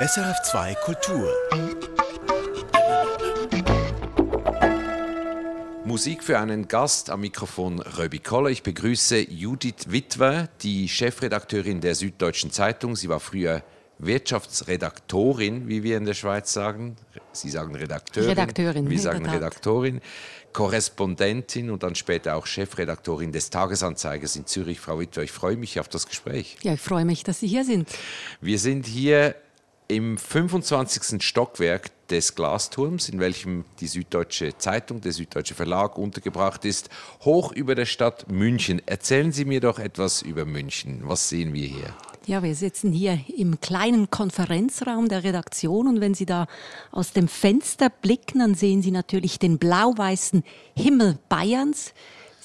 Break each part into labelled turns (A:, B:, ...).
A: SRF2 Kultur.
B: Musik für einen Gast am Mikrofon Röbi Koller. Ich begrüße Judith Witwer, die Chefredakteurin der Süddeutschen Zeitung. Sie war früher Wirtschaftsredaktorin, wie wir in der Schweiz sagen. Sie sagen Redakteurin.
C: Redakteurin.
B: Wir sagen Redaktorin. Korrespondentin und dann später auch Chefredaktorin des Tagesanzeigers in Zürich. Frau Witwer, ich freue mich auf das Gespräch.
C: Ja, ich freue mich, dass Sie hier sind.
B: Wir sind hier im 25. Stockwerk des Glasturms, in welchem die Süddeutsche Zeitung, der Süddeutsche Verlag untergebracht ist, hoch über der Stadt München. Erzählen Sie mir doch etwas über München. Was sehen wir hier?
C: Ja, wir sitzen hier im kleinen Konferenzraum der Redaktion und wenn Sie da aus dem Fenster blicken, dann sehen Sie natürlich den blau-weißen Himmel Bayerns.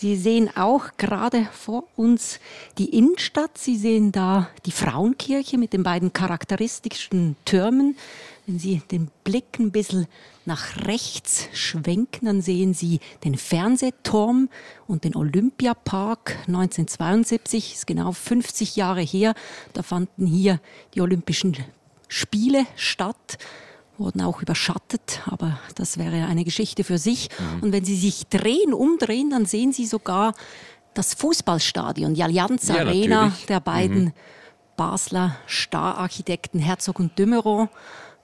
C: Sie sehen auch gerade vor uns die Innenstadt. Sie sehen da die Frauenkirche mit den beiden charakteristischen Türmen. Wenn Sie den Blick ein bisschen nach rechts schwenken, dann sehen Sie den Fernsehturm und den Olympiapark 1972, ist genau 50 Jahre her. Da fanden hier die Olympischen Spiele statt wurden auch überschattet, aber das wäre eine Geschichte für sich. Mhm. Und wenn Sie sich drehen, umdrehen, dann sehen Sie sogar das Fußballstadion, die Allianz ja, Arena natürlich. der beiden mhm. Basler Stararchitekten Herzog und Dümmerow.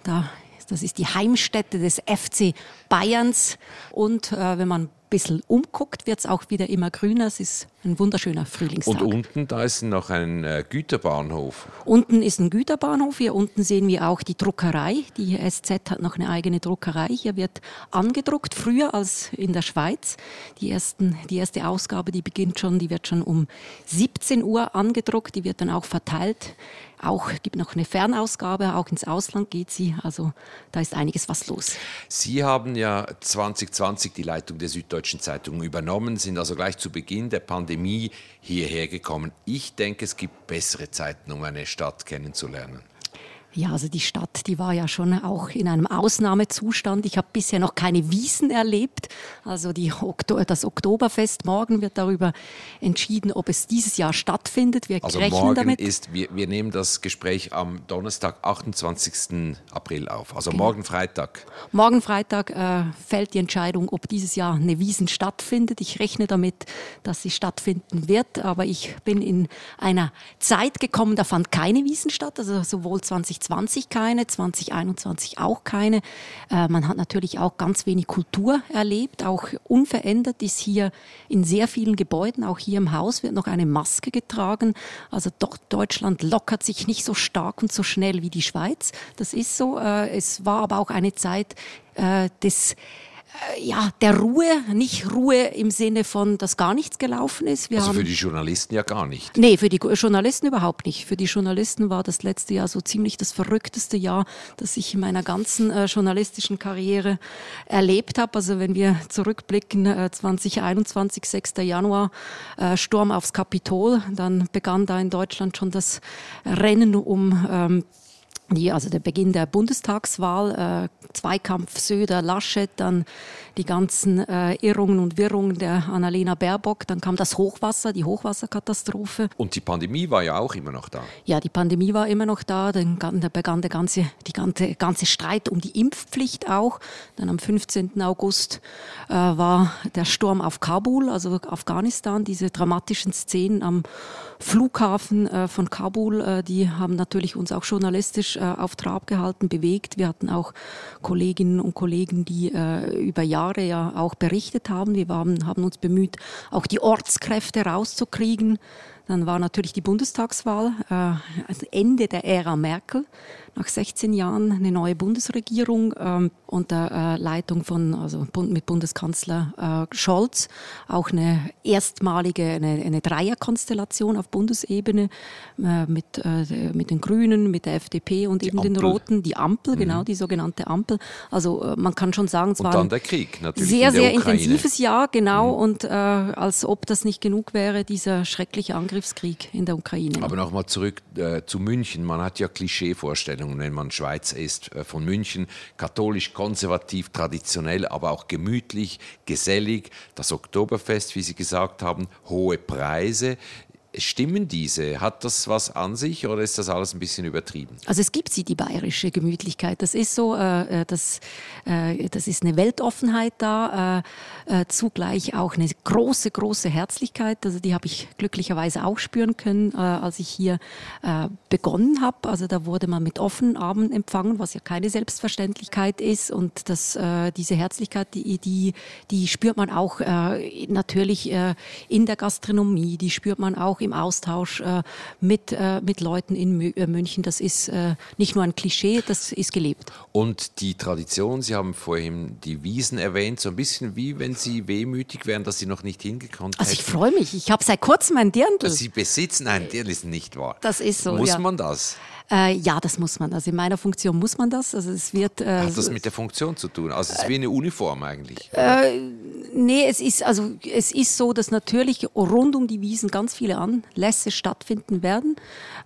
C: Da, das ist die Heimstätte des FC Bayerns. Und äh, wenn man bisschen umguckt, wird es auch wieder immer grüner. Es ist ein wunderschöner Frühlingstag.
B: Und unten, da ist noch ein äh, Güterbahnhof.
C: Unten ist ein Güterbahnhof. Hier unten sehen wir auch die Druckerei. Die SZ hat noch eine eigene Druckerei. Hier wird angedruckt, früher als in der Schweiz. Die, ersten, die erste Ausgabe, die beginnt schon, die wird schon um 17 Uhr angedruckt. Die wird dann auch verteilt auch gibt noch eine Fernausgabe, auch ins Ausland geht sie. Also da ist einiges was los.
B: Sie haben ja 2020 die Leitung der Süddeutschen Zeitung übernommen, sind also gleich zu Beginn der Pandemie hierher gekommen. Ich denke, es gibt bessere Zeiten, um eine Stadt kennenzulernen.
C: Ja, also die Stadt, die war ja schon auch in einem Ausnahmezustand. Ich habe bisher noch keine Wiesen erlebt. Also die das Oktoberfest morgen wird darüber entschieden, ob es dieses Jahr stattfindet.
B: Wir also rechnen morgen damit. ist, wir, wir nehmen das Gespräch am Donnerstag, 28. April auf. Also genau. morgen Freitag.
C: Morgen Freitag äh, fällt die Entscheidung, ob dieses Jahr eine Wiesen stattfindet. Ich rechne damit, dass sie stattfinden wird. Aber ich bin in einer Zeit gekommen, da fand keine Wiesen statt. Also sowohl 20 2020 keine, 2021 auch keine. Äh, man hat natürlich auch ganz wenig Kultur erlebt. Auch unverändert ist hier in sehr vielen Gebäuden, auch hier im Haus wird noch eine Maske getragen. Also doch, Deutschland lockert sich nicht so stark und so schnell wie die Schweiz. Das ist so. Äh, es war aber auch eine Zeit äh, des ja, der Ruhe, nicht Ruhe im Sinne von, dass gar nichts gelaufen ist.
B: Wir also für die Journalisten ja gar nicht.
C: Nee, für die Journalisten überhaupt nicht. Für die Journalisten war das letzte Jahr so ziemlich das verrückteste Jahr, das ich in meiner ganzen äh, journalistischen Karriere erlebt habe. Also wenn wir zurückblicken, äh, 2021, 6. Januar, äh, Sturm aufs Kapitol, dann begann da in Deutschland schon das Rennen um ähm, die, also der Beginn der Bundestagswahl, äh, Zweikampf Söder, Laschet, dann die ganzen äh, Irrungen und Wirrungen der Annalena Baerbock, dann kam das Hochwasser, die Hochwasserkatastrophe.
B: Und die Pandemie war ja auch immer noch da.
C: Ja, die Pandemie war immer noch da, dann begann der ganze, die ganze, ganze Streit um die Impfpflicht auch. Dann am 15. August äh, war der Sturm auf Kabul, also Afghanistan, diese dramatischen Szenen am Flughafen äh, von Kabul, äh, die haben natürlich uns auch journalistisch äh, auf Trab gehalten, bewegt. Wir hatten auch Kolleginnen und Kollegen, die über Jahre ja auch berichtet haben. Wir waren, haben uns bemüht, auch die Ortskräfte rauszukriegen. Dann war natürlich die Bundestagswahl, also Ende der Ära Merkel nach 16 Jahren eine neue Bundesregierung ähm, unter äh, Leitung von, also mit Bundeskanzler äh, Scholz, auch eine erstmalige, eine, eine Dreierkonstellation auf Bundesebene äh, mit, äh, mit den Grünen, mit der FDP und die eben Ampel. den Roten, die Ampel, mhm. genau, die sogenannte Ampel. Also äh, man kann schon sagen, es
B: und
C: war
B: dann der Krieg, natürlich
C: sehr, sehr Ukraine. intensives Jahr, genau, mhm. und äh, als ob das nicht genug wäre, dieser schreckliche Angriffskrieg in der Ukraine.
B: Aber nochmal zurück zu München, man hat ja Klischeevorstellungen Vorstellungen, wenn man Schweizer ist, äh, von München. Katholisch, konservativ, traditionell, aber auch gemütlich, gesellig. Das Oktoberfest, wie Sie gesagt haben, hohe Preise. Stimmen diese? Hat das was an sich oder ist das alles ein bisschen übertrieben?
C: Also es gibt sie, die bayerische Gemütlichkeit. Das ist so, äh, äh das, äh, das ist eine Weltoffenheit da, äh, äh, zugleich auch eine große, große Herzlichkeit. Also die habe ich glücklicherweise auch spüren können, äh, als ich hier begonnen habe. Also da wurde man mit offenen Armen empfangen, was ja keine Selbstverständlichkeit ist. Und das, diese Herzlichkeit, die, die, die spürt man auch natürlich in der Gastronomie, die spürt man auch im Austausch äh, mit, äh, mit Leuten in äh, München. Das ist äh, nicht nur ein Klischee, das ist gelebt.
B: Und die Tradition, Sie haben vorhin die Wiesen erwähnt, so ein bisschen wie wenn Sie wehmütig wären, dass Sie noch nicht hingekommen
C: sind. Also ich freue mich, ich habe seit kurzem ein Dirndl.
B: Sie besitzen ein Dirndl, ist nicht wahr.
C: Das ist so,
B: Muss
C: ja.
B: man das?
C: Äh, ja, das muss man. Also in meiner Funktion muss man das. Also es wird.
B: Äh, Hat das mit der Funktion zu tun? Also es ist wie eine Uniform eigentlich.
C: Äh, nee, es ist also es ist so, dass natürlich rund um die Wiesen ganz viele Anlässe stattfinden werden.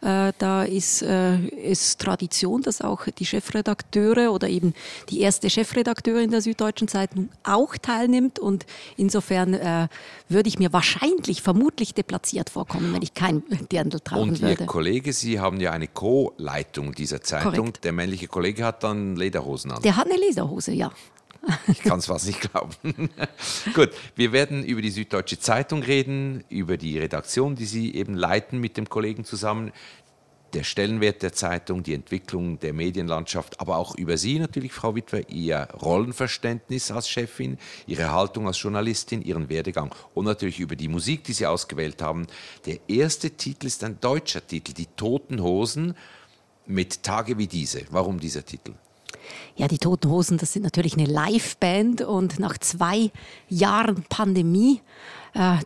C: Äh, da ist es äh, Tradition, dass auch die Chefredakteure oder eben die erste Chefredakteurin der Süddeutschen Zeitung auch teilnimmt. Und insofern äh, würde ich mir wahrscheinlich, vermutlich deplatziert vorkommen, wenn ich kein Dirndl tragen
B: Und
C: würde.
B: Ihr Kollege, Sie haben ja eine Co-Leitung dieser Zeitung. Korrekt. Der männliche Kollege hat dann Lederhosen an.
C: Der hat eine Lederhose, ja.
B: Ich kann es fast nicht glauben. Gut, wir werden über die Süddeutsche Zeitung reden, über die Redaktion, die Sie eben leiten mit dem Kollegen zusammen, der Stellenwert der Zeitung, die Entwicklung der Medienlandschaft, aber auch über Sie natürlich, Frau Witwer, Ihr Rollenverständnis als Chefin, Ihre Haltung als Journalistin, Ihren Werdegang und natürlich über die Musik, die Sie ausgewählt haben. Der erste Titel ist ein deutscher Titel, Die Toten Hosen mit Tage wie diese. Warum dieser Titel?
C: Ja, die Toten Hosen, das sind natürlich eine Liveband und nach zwei Jahren Pandemie äh,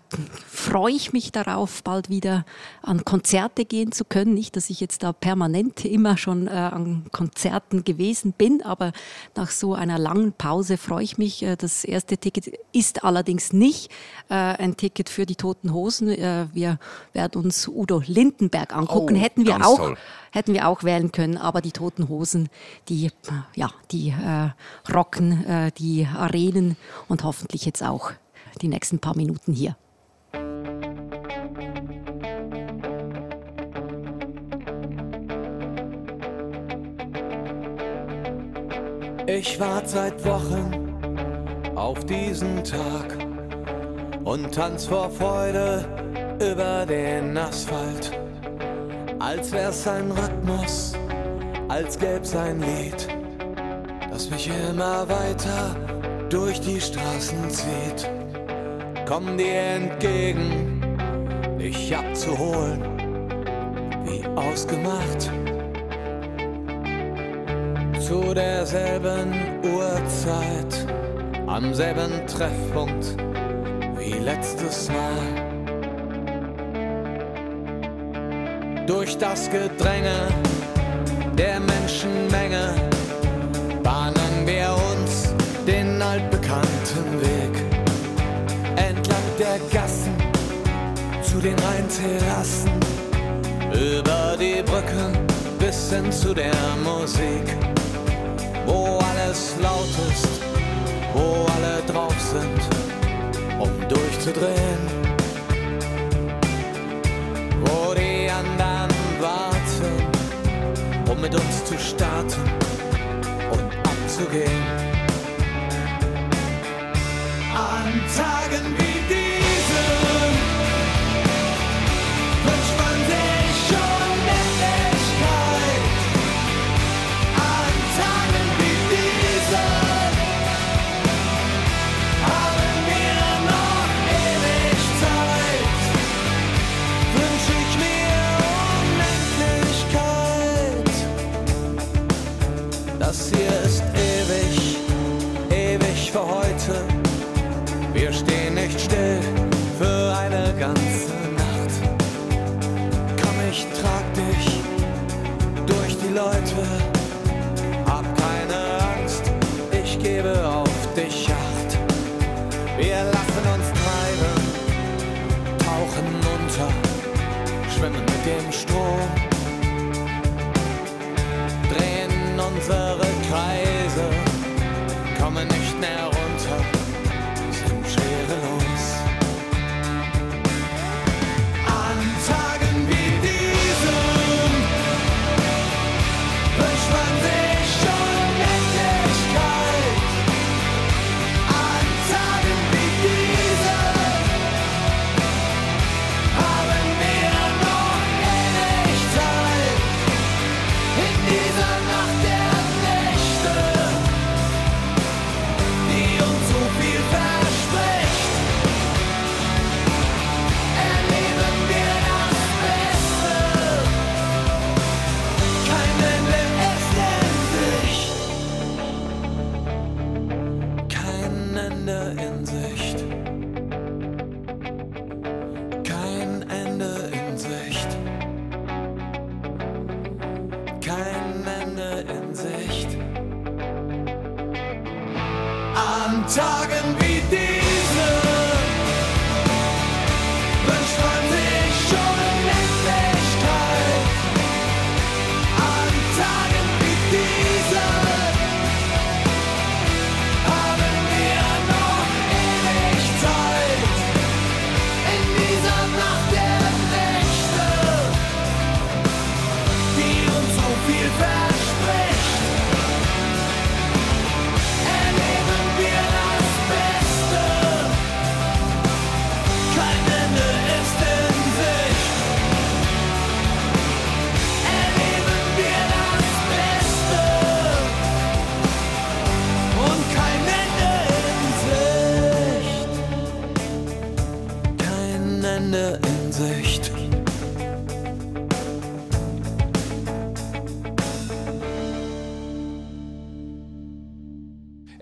C: freue ich mich darauf, bald wieder an Konzerte gehen zu können. Nicht, dass ich jetzt da permanent immer schon äh, an Konzerten gewesen bin, aber nach so einer langen Pause freue ich mich. Äh, das erste Ticket ist allerdings nicht äh, ein Ticket für die Toten Hosen. Äh, wir werden uns Udo Lindenberg angucken.
B: Oh,
C: hätten wir auch. Toll hätten wir auch wählen können, aber die Toten Hosen, die, ja, die äh, rocken äh, die Arenen und hoffentlich jetzt auch die nächsten paar Minuten hier.
A: Ich warte seit Wochen auf diesen Tag und tanz vor Freude über den Asphalt. Als wär's ein Rhythmus, als gäb's ein Lied, das mich immer weiter durch die Straßen zieht komm dir entgegen, dich abzuholen, wie ausgemacht. Zu derselben Uhrzeit, am selben Treffpunkt wie letztes Mal. Durch das Gedränge der Menschenmenge der Gassen zu den Rheinterrassen, über die Brücken bis hin zu der Musik, wo alles laut ist, wo alle drauf sind, um durchzudrehen, wo die anderen warten, um mit uns zu starten und abzugehen. An Tagen wie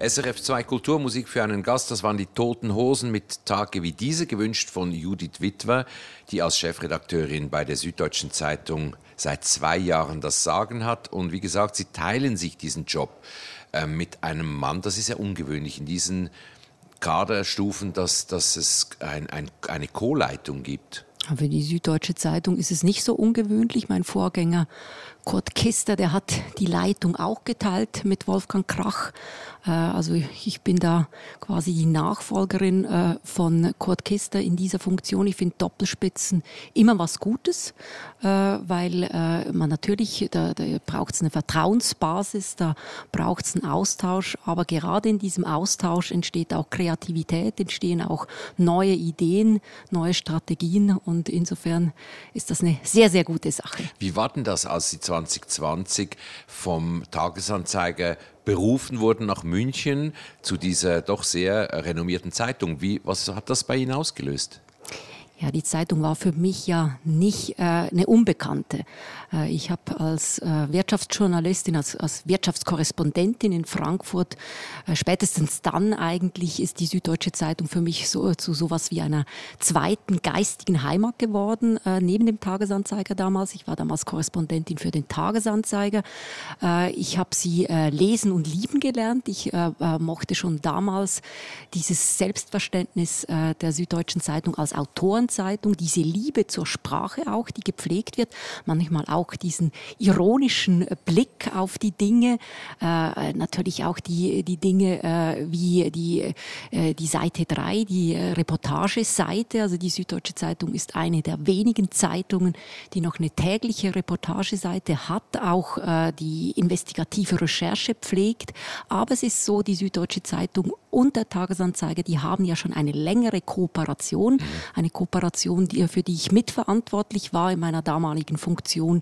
B: SRF 2 Kulturmusik für einen Gast, das waren die Toten Hosen mit Tage wie diese, gewünscht von Judith Witwer, die als Chefredakteurin bei der Süddeutschen Zeitung seit zwei Jahren das Sagen hat. Und wie gesagt, sie teilen sich diesen Job äh, mit einem Mann. Das ist ja ungewöhnlich in diesen Kaderstufen, dass, dass es ein, ein, eine Co-Leitung gibt.
C: Für die Süddeutsche Zeitung ist es nicht so ungewöhnlich. Mein Vorgänger Kurt Kister, der hat die Leitung auch geteilt mit Wolfgang Krach. Äh, also ich bin da quasi die Nachfolgerin äh, von Kurt Kister in dieser Funktion. Ich finde Doppelspitzen immer was Gutes, äh, weil man natürlich, da, da braucht es eine Vertrauensbasis, da braucht es einen Austausch, aber gerade in diesem Austausch entsteht auch Kreativität, entstehen auch neue Ideen, neue Strategien und insofern ist das eine sehr, sehr gute Sache.
B: Wie war denn das, als Sie 2020 vom Tagesanzeiger berufen wurden nach München zu dieser doch sehr renommierten Zeitung. Wie, was hat das bei Ihnen ausgelöst?
C: Ja, die Zeitung war für mich ja nicht äh, eine Unbekannte. Äh, ich habe als äh, Wirtschaftsjournalistin, als, als Wirtschaftskorrespondentin in Frankfurt, äh, spätestens dann eigentlich ist die Süddeutsche Zeitung für mich so zu sowas wie einer zweiten geistigen Heimat geworden, neben dem Tagesanzeiger damals. Ich war damals Korrespondentin für den Tagesanzeiger. Ich habe sie lesen und lieben gelernt. Ich mochte schon damals dieses Selbstverständnis der Süddeutschen Zeitung als Autoren Wochenzeitung, diese Liebe zur Sprache auch, die gepflegt wird, manchmal auch diesen ironischen Blick auf die Dinge, äh, natürlich auch die, die Dinge äh, wie die, äh, die Seite 3, die Reportageseite, also die Süddeutsche Zeitung ist eine der wenigen Zeitungen, die noch eine tägliche Reportageseite hat, auch äh, die investigative Recherche pflegt, aber es ist so, die Süddeutsche Zeitung und der Tagesanzeiger, die haben ja schon eine längere Kooperation, mhm. eine Kooperation, die, für die ich mitverantwortlich war in meiner damaligen Funktion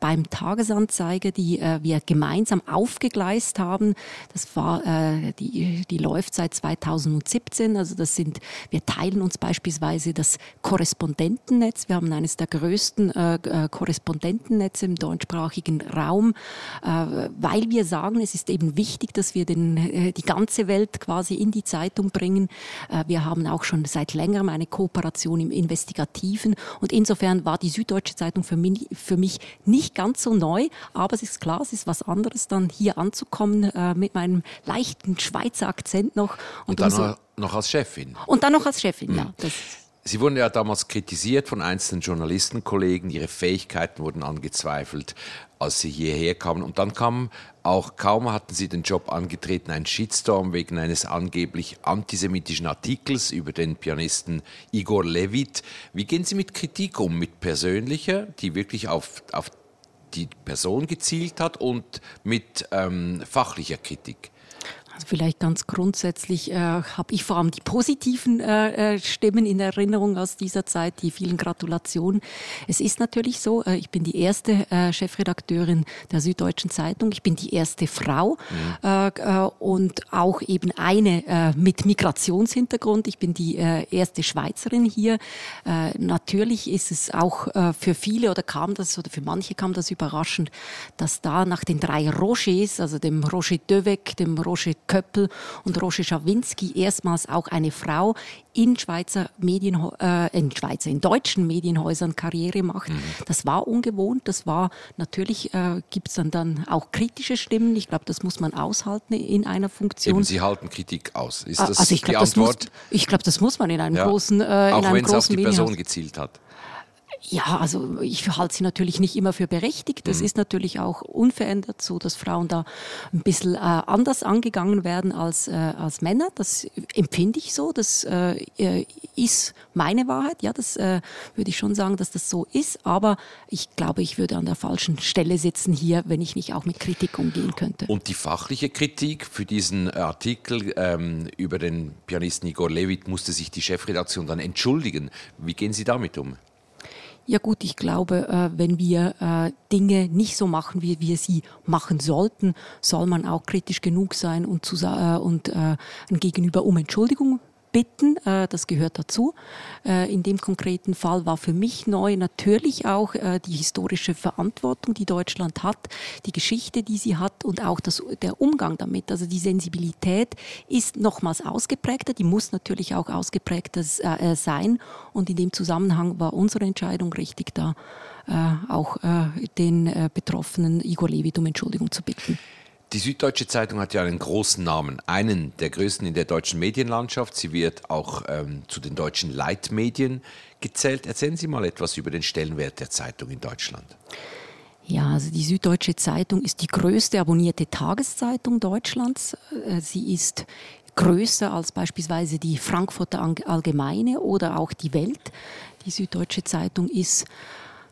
C: beim Tagesanzeiger, die äh, wir gemeinsam aufgegleist haben. Das war, äh, die, die läuft seit 2017. Also das sind, wir teilen uns beispielsweise das Korrespondentennetz. Wir haben eines der größten äh, äh Korrespondentennetze im deutschsprachigen Raum, äh, weil wir sagen, es ist eben wichtig, dass wir den, äh, die ganze Welt quasi in die Zeitung bringen. Wir haben auch schon seit längerem eine Kooperation im Investigativen und insofern war die Süddeutsche Zeitung für mich, für mich nicht nicht ganz so neu, aber es ist klar, es ist was anderes, dann hier anzukommen äh, mit meinem leichten Schweizer Akzent noch.
B: Und, und dann so, noch als Chefin.
C: Und dann noch als Chefin, mhm. ja. Das,
B: Sie wurden ja damals kritisiert von einzelnen Journalistenkollegen, ihre Fähigkeiten wurden angezweifelt, als sie hierher kamen. Und dann kam auch, kaum hatten sie den Job angetreten, ein Shitstorm wegen eines angeblich antisemitischen Artikels über den Pianisten Igor Levit. Wie gehen Sie mit Kritik um, mit persönlicher, die wirklich auf, auf die Person gezielt hat und mit ähm, fachlicher Kritik?
C: Also vielleicht ganz grundsätzlich äh, habe ich vor allem die positiven äh, äh, Stimmen in Erinnerung aus dieser Zeit, die vielen Gratulationen. Es ist natürlich so, äh, ich bin die erste äh, Chefredakteurin der Süddeutschen Zeitung, ich bin die erste Frau mhm. äh, äh, und auch eben eine äh, mit Migrationshintergrund. Ich bin die äh, erste Schweizerin hier. Äh, natürlich ist es auch äh, für viele oder kam das oder für manche kam das überraschend, dass da nach den drei Rogers, also dem Roger Döweg, dem Roger Köppel und Roger Schawinski erstmals auch eine Frau in Schweizer Medien, äh, in Schweizer, in deutschen Medienhäusern Karriere macht. Mhm. Das war ungewohnt. Das war natürlich äh, gibt es dann dann auch kritische Stimmen. Ich glaube, das muss man aushalten in einer Funktion.
B: Eben, Sie halten Kritik aus. Ist
C: ah,
B: das
C: also ich glaub,
B: die Antwort?
C: Das muss, ich glaube, das muss man in einem
B: ja.
C: großen, äh,
B: auch
C: in einem
B: wenn es auf die. Person gezielt hat.
C: Ja, also ich halte sie natürlich nicht immer für berechtigt. Das mhm. ist natürlich auch unverändert so, dass Frauen da ein bisschen äh, anders angegangen werden als, äh, als Männer. Das empfinde ich so. Das äh, äh ist meine Wahrheit. Ja, das äh, würde ich schon sagen, dass das so ist. Aber ich glaube, ich würde an der falschen Stelle sitzen hier, wenn ich nicht auch mit Kritik umgehen könnte.
B: Und die fachliche Kritik für diesen Artikel ähm, über den Pianisten Igor Levit musste sich die Chefredaktion dann entschuldigen. Wie gehen Sie damit um?
C: Ja gut, ich glaube, äh, wenn wir äh, Dinge nicht so machen, wie wir sie machen sollten, soll man auch kritisch genug sein und, zu, äh, und ein Gegenüber um Entschuldigung bitten. Äh, das gehört dazu. Äh, in dem konkreten Fall war für mich neu natürlich auch äh, die historische Verantwortung, die Deutschland hat, die Geschichte, die sie hat und auch das, der Umgang damit. Also die Sensibilität ist nochmals ausgeprägter, die muss natürlich auch ausgeprägter sein. Und in dem Zusammenhang war unsere Entscheidung richtig da, auch den Betroffenen Igor Levit um Entschuldigung zu bitten.
B: Die Süddeutsche Zeitung hat ja einen großen Namen, einen der größten in der deutschen Medienlandschaft. Sie wird auch ähm, zu den deutschen Leitmedien gezählt. Erzählen Sie mal etwas über den Stellenwert der Zeitung in Deutschland.
C: Ja, also die Süddeutsche Zeitung ist die größte abonnierte Tageszeitung Deutschlands. Äh, sie ist größer als beispielsweise die Frankfurter Allgemeine oder auch die Welt. Die Süddeutsche Zeitung ist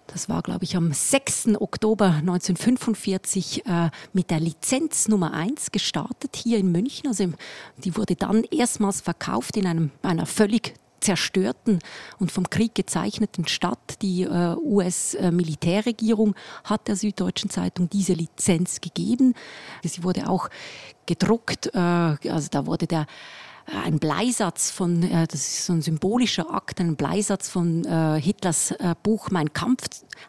C: das war, glaube ich, am 6. Oktober 1945 äh, mit der Lizenz Nummer 1 gestartet hier in München. Also die wurde dann erstmals verkauft in einem, einer völlig zerstörten und vom Krieg gezeichneten Stadt. Die äh, US-Militärregierung hat der Süddeutschen Zeitung diese Lizenz gegeben. Sie wurde auch gedruckt, äh, also da wurde der ein Bleisatz von, äh, das ist so ein symbolischer Akt, ein Bleisatz von äh, Hitlers äh, Buch Mein Kampf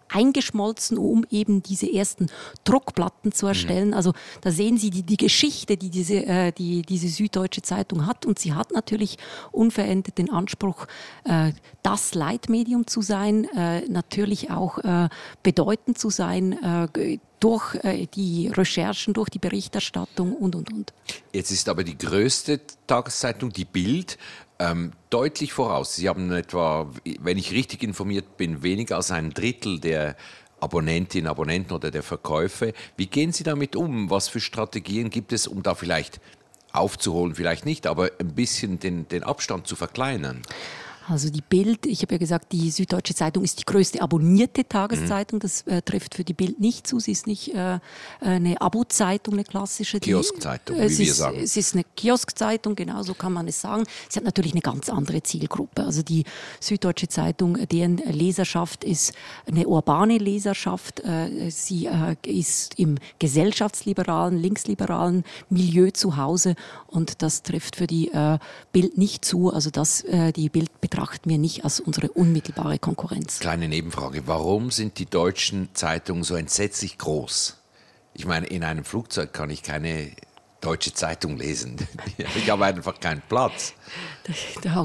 C: eingeschmolzen, um eben diese ersten Druckplatten zu erstellen. Mhm. Also da sehen Sie die, die Geschichte, die diese, äh, die diese Süddeutsche Zeitung hat. Und sie hat natürlich unverändert den Anspruch, äh, das Leitmedium zu sein, äh, natürlich auch äh, bedeutend zu sein äh, durch äh, die Recherchen, durch die Berichterstattung und, und, und.
B: Jetzt ist aber die größte Tageszeitung, die Bild, ähm, deutlich voraus. Sie haben etwa, wenn ich richtig informiert bin, weniger als ein Drittel der Abonnentinnen, Abonnenten oder der Verkäufe. Wie gehen Sie damit um? Was für Strategien gibt es, um da vielleicht aufzuholen, vielleicht nicht, aber ein bisschen den, den Abstand zu verkleinern?
C: Also die Bild, ich habe ja gesagt, die Süddeutsche Zeitung ist die größte abonnierte Tageszeitung. Das äh, trifft für die Bild nicht zu. Sie ist nicht äh, eine Abo-Zeitung, eine klassische.
B: Kioskzeitung, wie wir
C: ist,
B: sagen.
C: Es ist eine Kioskzeitung, genau so kann man es sagen. Sie hat natürlich eine ganz andere Zielgruppe. Also die Süddeutsche Zeitung, deren Leserschaft ist eine urbane Leserschaft. Äh, sie äh, ist im gesellschaftsliberalen, linksliberalen Milieu zu Hause und das trifft für die äh, Bild nicht zu. Also das, äh, die Bild betrifft betrachten wir nicht als unsere unmittelbare Konkurrenz.
B: Kleine Nebenfrage. Warum sind die deutschen Zeitungen so entsetzlich groß? Ich meine, in einem Flugzeug kann ich keine deutsche Zeitung lesen. Ich habe einfach keinen Platz.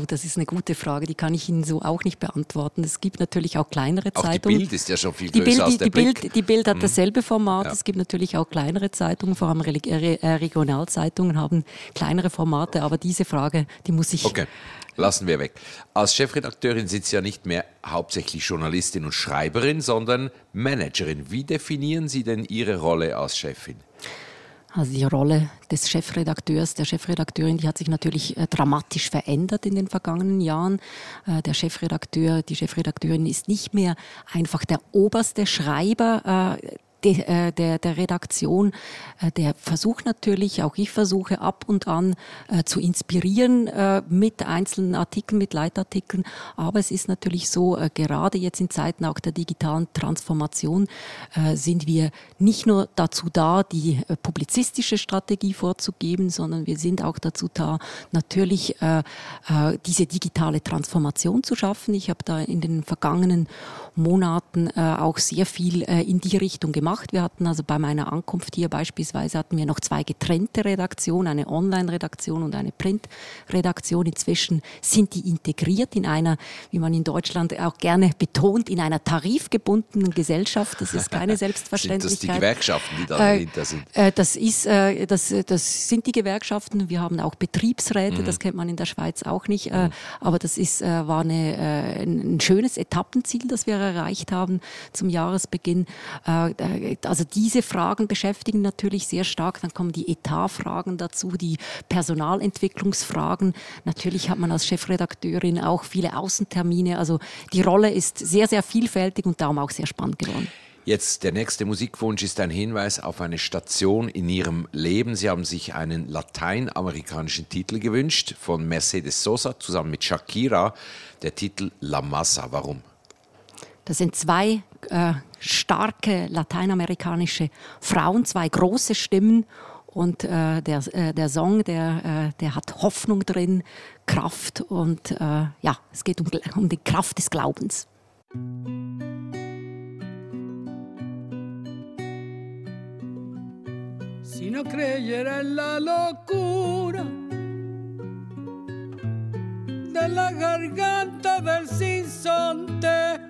C: Das ist eine gute Frage, die kann ich Ihnen so auch nicht beantworten. Es gibt natürlich auch kleinere
B: auch
C: Zeitungen.
B: Die Bild ist ja schon viel
C: größer
B: die Bild,
C: als
B: der
C: die
B: Blick.
C: Bild, die Bild hat
B: hm.
C: dasselbe Format.
B: Ja.
C: Es gibt natürlich auch kleinere Zeitungen, vor allem Regionalzeitungen haben kleinere Formate, aber diese Frage, die muss ich...
B: Okay. Lassen wir weg. Als Chefredakteurin sind Sie ja nicht mehr hauptsächlich Journalistin und Schreiberin, sondern Managerin. Wie definieren Sie denn Ihre Rolle als Chefin?
C: Also die Rolle des Chefredakteurs, der Chefredakteurin, die hat sich natürlich äh, dramatisch verändert in den vergangenen Jahren. Äh, der Chefredakteur, die Chefredakteurin ist nicht mehr einfach der oberste Schreiber. De, äh, der, der Redaktion, äh, der versucht natürlich, auch ich versuche ab und an äh, zu inspirieren äh, mit einzelnen Artikeln, mit Leitartikeln. Aber es ist natürlich so, äh, gerade jetzt in Zeiten auch der digitalen Transformation äh, sind wir nicht nur dazu da, die äh, publizistische Strategie vorzugeben, sondern wir sind auch dazu da, natürlich äh, äh, diese digitale Transformation zu schaffen. Ich habe da in den vergangenen Monaten äh, auch sehr viel äh, in die Richtung gemacht. Wir hatten also bei meiner Ankunft hier beispielsweise hatten wir noch zwei getrennte Redaktionen, eine Online-Redaktion und eine Print-Redaktion. Inzwischen sind die integriert in einer, wie man in Deutschland auch gerne betont, in einer tarifgebundenen Gesellschaft. Das ist keine Selbstverständlichkeit.
B: sind das die Gewerkschaften, die da dahinter sind?
C: Äh, das, ist, äh, das, das sind die Gewerkschaften. Wir haben auch Betriebsräte, mhm. das kennt man in der Schweiz auch nicht. Äh, mhm. Aber das ist, äh, war eine, äh, ein schönes Etappenziel, das wir erreicht haben zum Jahresbeginn. Äh, also diese Fragen beschäftigen natürlich sehr stark. Dann kommen die Etatfragen dazu, die Personalentwicklungsfragen. Natürlich hat man als Chefredakteurin auch viele Außentermine. Also die Rolle ist sehr, sehr vielfältig und darum auch sehr spannend geworden.
B: Jetzt der nächste Musikwunsch ist ein Hinweis auf eine Station in Ihrem Leben. Sie haben sich einen lateinamerikanischen Titel gewünscht von Mercedes Sosa zusammen mit Shakira. Der Titel La Massa. Warum?
C: Das sind zwei äh, starke lateinamerikanische Frauen, zwei große Stimmen. Und äh, der, äh, der Song, der, äh, der hat Hoffnung drin, Kraft und äh, ja, es geht um, um die Kraft des Glaubens.
D: Si no creyera en la locura de la garganta del sinsonte,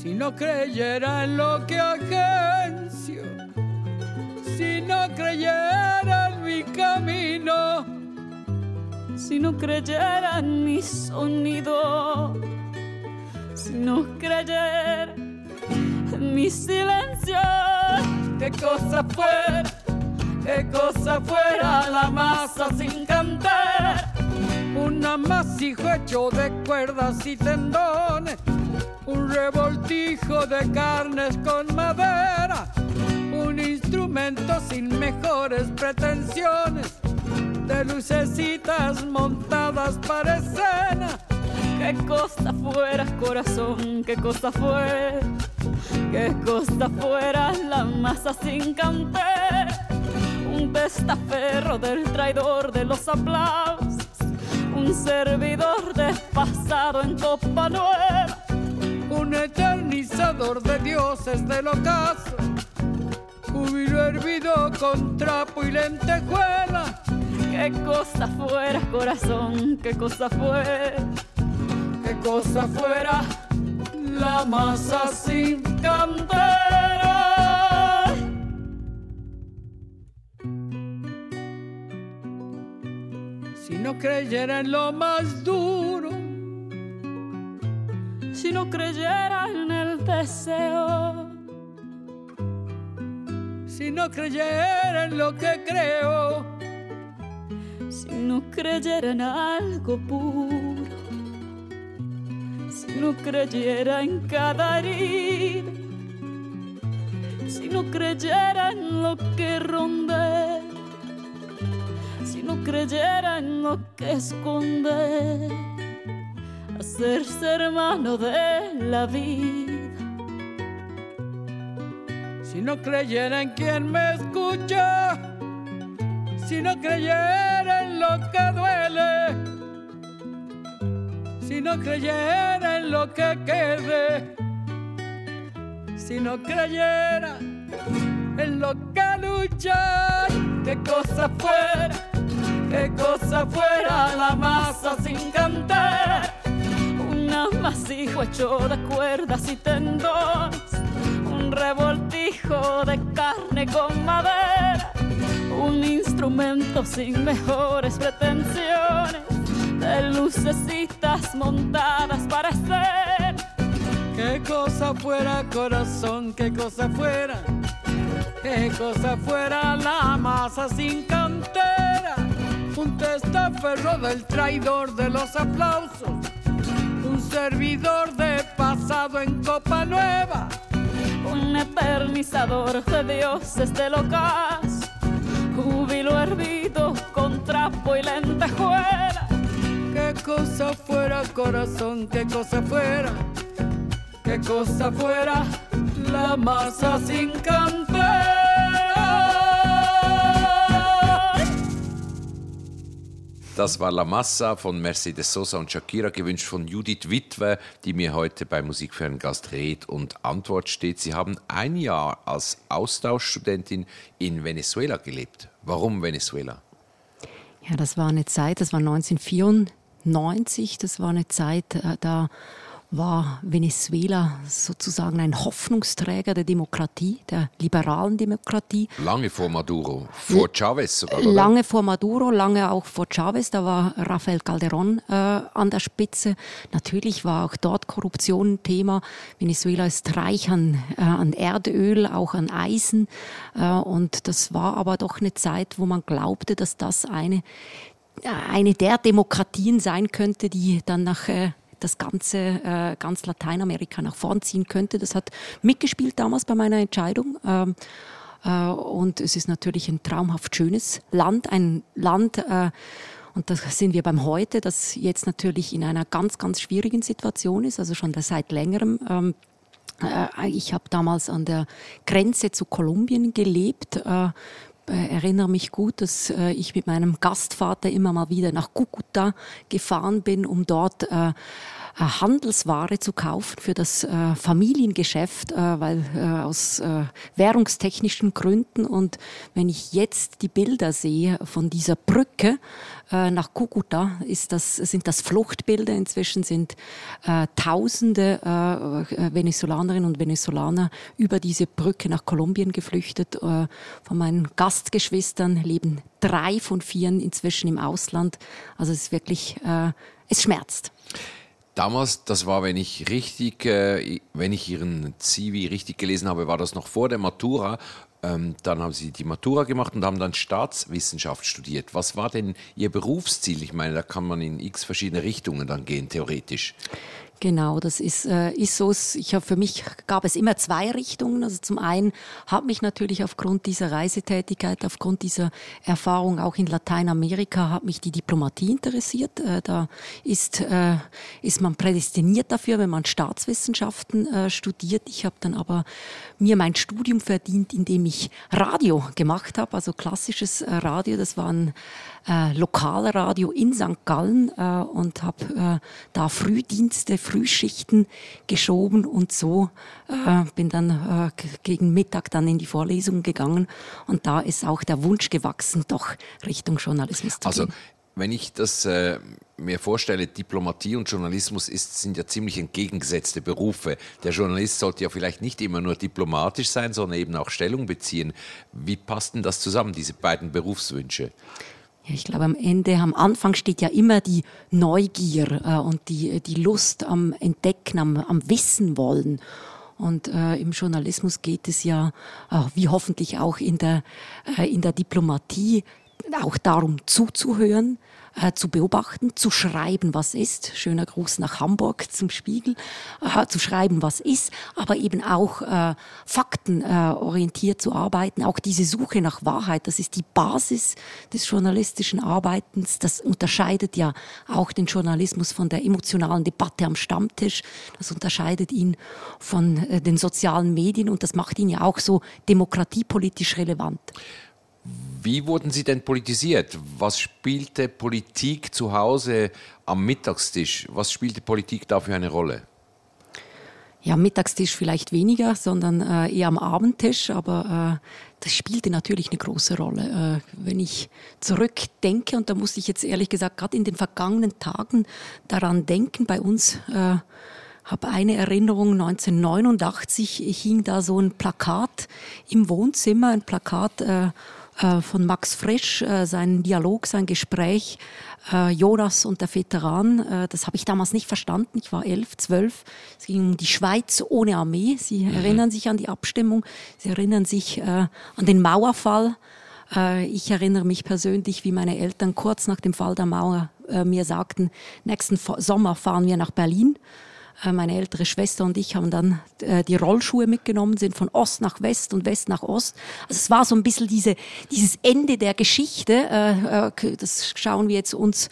D: si no creyera en lo que agencio, si no creyera en mi camino, si no creyera en mi sonido, si no creyera en mi silencio, qué cosa fuera, qué cosa fuera la masa sin cantar, un amasijo hecho de cuerdas y tendones un revoltijo de carnes con madera, un instrumento sin mejores pretensiones, de lucecitas montadas para escena. Qué cosa fuera, corazón, qué cosa fuera, qué cosa fuera la masa sin canter, un testaferro del traidor de los aplausos, un servidor despasado en copa nueva un eternizador de dioses del ocaso, júbilo hervido con trapo y lentejuela. Qué cosa fuera, corazón, qué cosa fuera, qué cosa fuera la masa sin cantera. Si no creyera en lo más duro, si no creyera en el deseo, si no creyera en lo que creo, si no creyera en algo puro, si no creyera en cada herida, si no creyera en lo que ronde, si no creyera en lo que esconde hacerse hermano de la vida. Si no creyera en quien me escucha, si no creyera en lo que duele, si no creyera en lo que quede, si no creyera en lo que lucha, qué cosa fuera, qué cosa fuera la masa sin cantar amasijo hecho de cuerdas y tendones, un revoltijo de carne con madera, un instrumento sin mejores pretensiones, de lucecitas montadas para hacer. Qué cosa fuera corazón, qué cosa fuera, qué cosa fuera la masa sin cantera, un testaferro del traidor de los aplausos servidor de pasado en copa nueva, un eternizador de dioses del ocaso, júbilo hervido con trapo y lentejuela. Qué cosa fuera corazón, qué cosa fuera, qué cosa fuera la masa sin cantar.
B: Das war La Massa von Mercedes Sosa und Shakira, gewünscht von Judith Witwe, die mir heute bei Musik für einen Gast Red und Antwort steht. Sie haben ein Jahr als Austauschstudentin in Venezuela gelebt. Warum Venezuela?
C: Ja, das war eine Zeit, das war 1994, das war eine Zeit, äh, da war Venezuela sozusagen ein Hoffnungsträger der Demokratie, der liberalen Demokratie.
B: Lange vor Maduro, vor Chavez sogar.
C: Oder? Lange vor Maduro, lange auch vor Chavez. Da war Rafael Calderón äh, an der Spitze. Natürlich war auch dort Korruption ein Thema. Venezuela ist reich an, äh, an Erdöl, auch an Eisen. Äh, und das war aber doch eine Zeit, wo man glaubte, dass das eine eine der Demokratien sein könnte, die dann nach äh, das ganze äh, ganz Lateinamerika nach vorn ziehen könnte. Das hat mitgespielt damals bei meiner Entscheidung. Ähm, äh, und es ist natürlich ein traumhaft schönes Land, ein Land, äh, und da sind wir beim Heute, das jetzt natürlich in einer ganz, ganz schwierigen Situation ist, also schon seit längerem. Ähm, äh, ich habe damals an der Grenze zu Kolumbien gelebt, äh, erinnere mich gut, dass äh, ich mit meinem Gastvater immer mal wieder nach Cucuta gefahren bin, um dort äh, äh, Handelsware zu kaufen für das äh, Familiengeschäft, äh, weil äh, aus äh, währungstechnischen Gründen. Und wenn ich jetzt die Bilder sehe von dieser Brücke äh, nach Cucuta, ist das, sind das Fluchtbilder. Inzwischen sind Tausende Venezolanerinnen und Venezolaner über diese Brücke nach Kolumbien geflüchtet. von meinen Gastgeschwistern leben drei von vier inzwischen im Ausland. Also es ist wirklich, es schmerzt.
B: Damals, das war, wenn ich richtig, äh, wenn ich Ihren Zivi richtig gelesen habe, war das noch vor der Matura. Ähm, dann haben Sie die Matura gemacht und haben dann Staatswissenschaft studiert. Was war denn Ihr Berufsziel? Ich meine, da kann man in x verschiedene Richtungen dann gehen, theoretisch.
C: Genau, das ist, äh, ist so. Ich habe für mich gab es immer zwei Richtungen. Also zum einen hat mich natürlich aufgrund dieser Reisetätigkeit, aufgrund dieser Erfahrung auch in Lateinamerika, hat mich die Diplomatie interessiert. Äh, da ist, äh, ist man prädestiniert dafür, wenn man Staatswissenschaften äh, studiert. Ich habe dann aber mir mein Studium verdient, indem ich Radio gemacht habe, also klassisches äh, Radio. Das war ein äh, Lokalradio in St. Gallen äh, und habe äh, da Frühdienste, Frühschichten geschoben und so äh, bin dann äh, gegen Mittag dann in die Vorlesung gegangen und da ist auch der Wunsch gewachsen, doch Richtung Journalismus zu
B: also,
C: gehen.
B: Wenn ich das äh, mir vorstelle, Diplomatie und Journalismus ist, sind ja ziemlich entgegengesetzte Berufe. Der Journalist sollte ja vielleicht nicht immer nur diplomatisch sein, sondern eben auch Stellung beziehen. Wie passt denn das zusammen, diese beiden Berufswünsche?
C: Ich glaube, am Ende, am Anfang steht ja immer die Neugier äh, und die, die Lust am Entdecken, am, am Wissen wollen. Und äh, im Journalismus geht es ja, äh, wie hoffentlich auch in der, äh, in der Diplomatie, auch darum zuzuhören, äh, zu beobachten, zu schreiben, was ist. Schöner Gruß nach Hamburg zum Spiegel. Äh, zu schreiben, was ist, aber eben auch äh, faktenorientiert zu arbeiten. Auch diese Suche nach Wahrheit, das ist die Basis des journalistischen Arbeitens. Das unterscheidet ja auch den Journalismus von der emotionalen Debatte am Stammtisch. Das unterscheidet ihn von äh, den sozialen Medien und das macht ihn ja auch so demokratiepolitisch relevant.
B: Wie wurden Sie denn politisiert? Was spielte Politik zu Hause am Mittagstisch? Was spielte Politik da für eine Rolle?
C: Ja, Mittagstisch vielleicht weniger, sondern äh, eher am Abendtisch, aber äh, das spielte natürlich eine große Rolle. Äh, wenn ich zurückdenke, und da muss ich jetzt ehrlich gesagt gerade in den vergangenen Tagen daran denken, bei uns äh, habe eine Erinnerung, 1989 hing da so ein Plakat im Wohnzimmer, ein Plakat äh, von Max Frisch, äh, sein Dialog, sein Gespräch, äh, Jonas und der Veteran. das habe ich damals nicht verstanden. Ich war elf, zwölf. Es ging um die Schweiz ohne Armee. Sie mhm. erinnern sich an die Abstimmung. Sie erinnern sich an den Mauerfall. Ich erinnere mich persönlich, wie meine Eltern kurz nach dem Fall der Mauer mir sagten, nächsten Sommer fahren wir nach Berlin. Äh, meine ältere Schwester und ich haben dann äh, die Rollschuhe mitgenommen, sind von Ost nach West und West nach Ost. Also es war so ein bisschen diese, dieses Ende der Geschichte. Äh, das schauen wir jetzt uns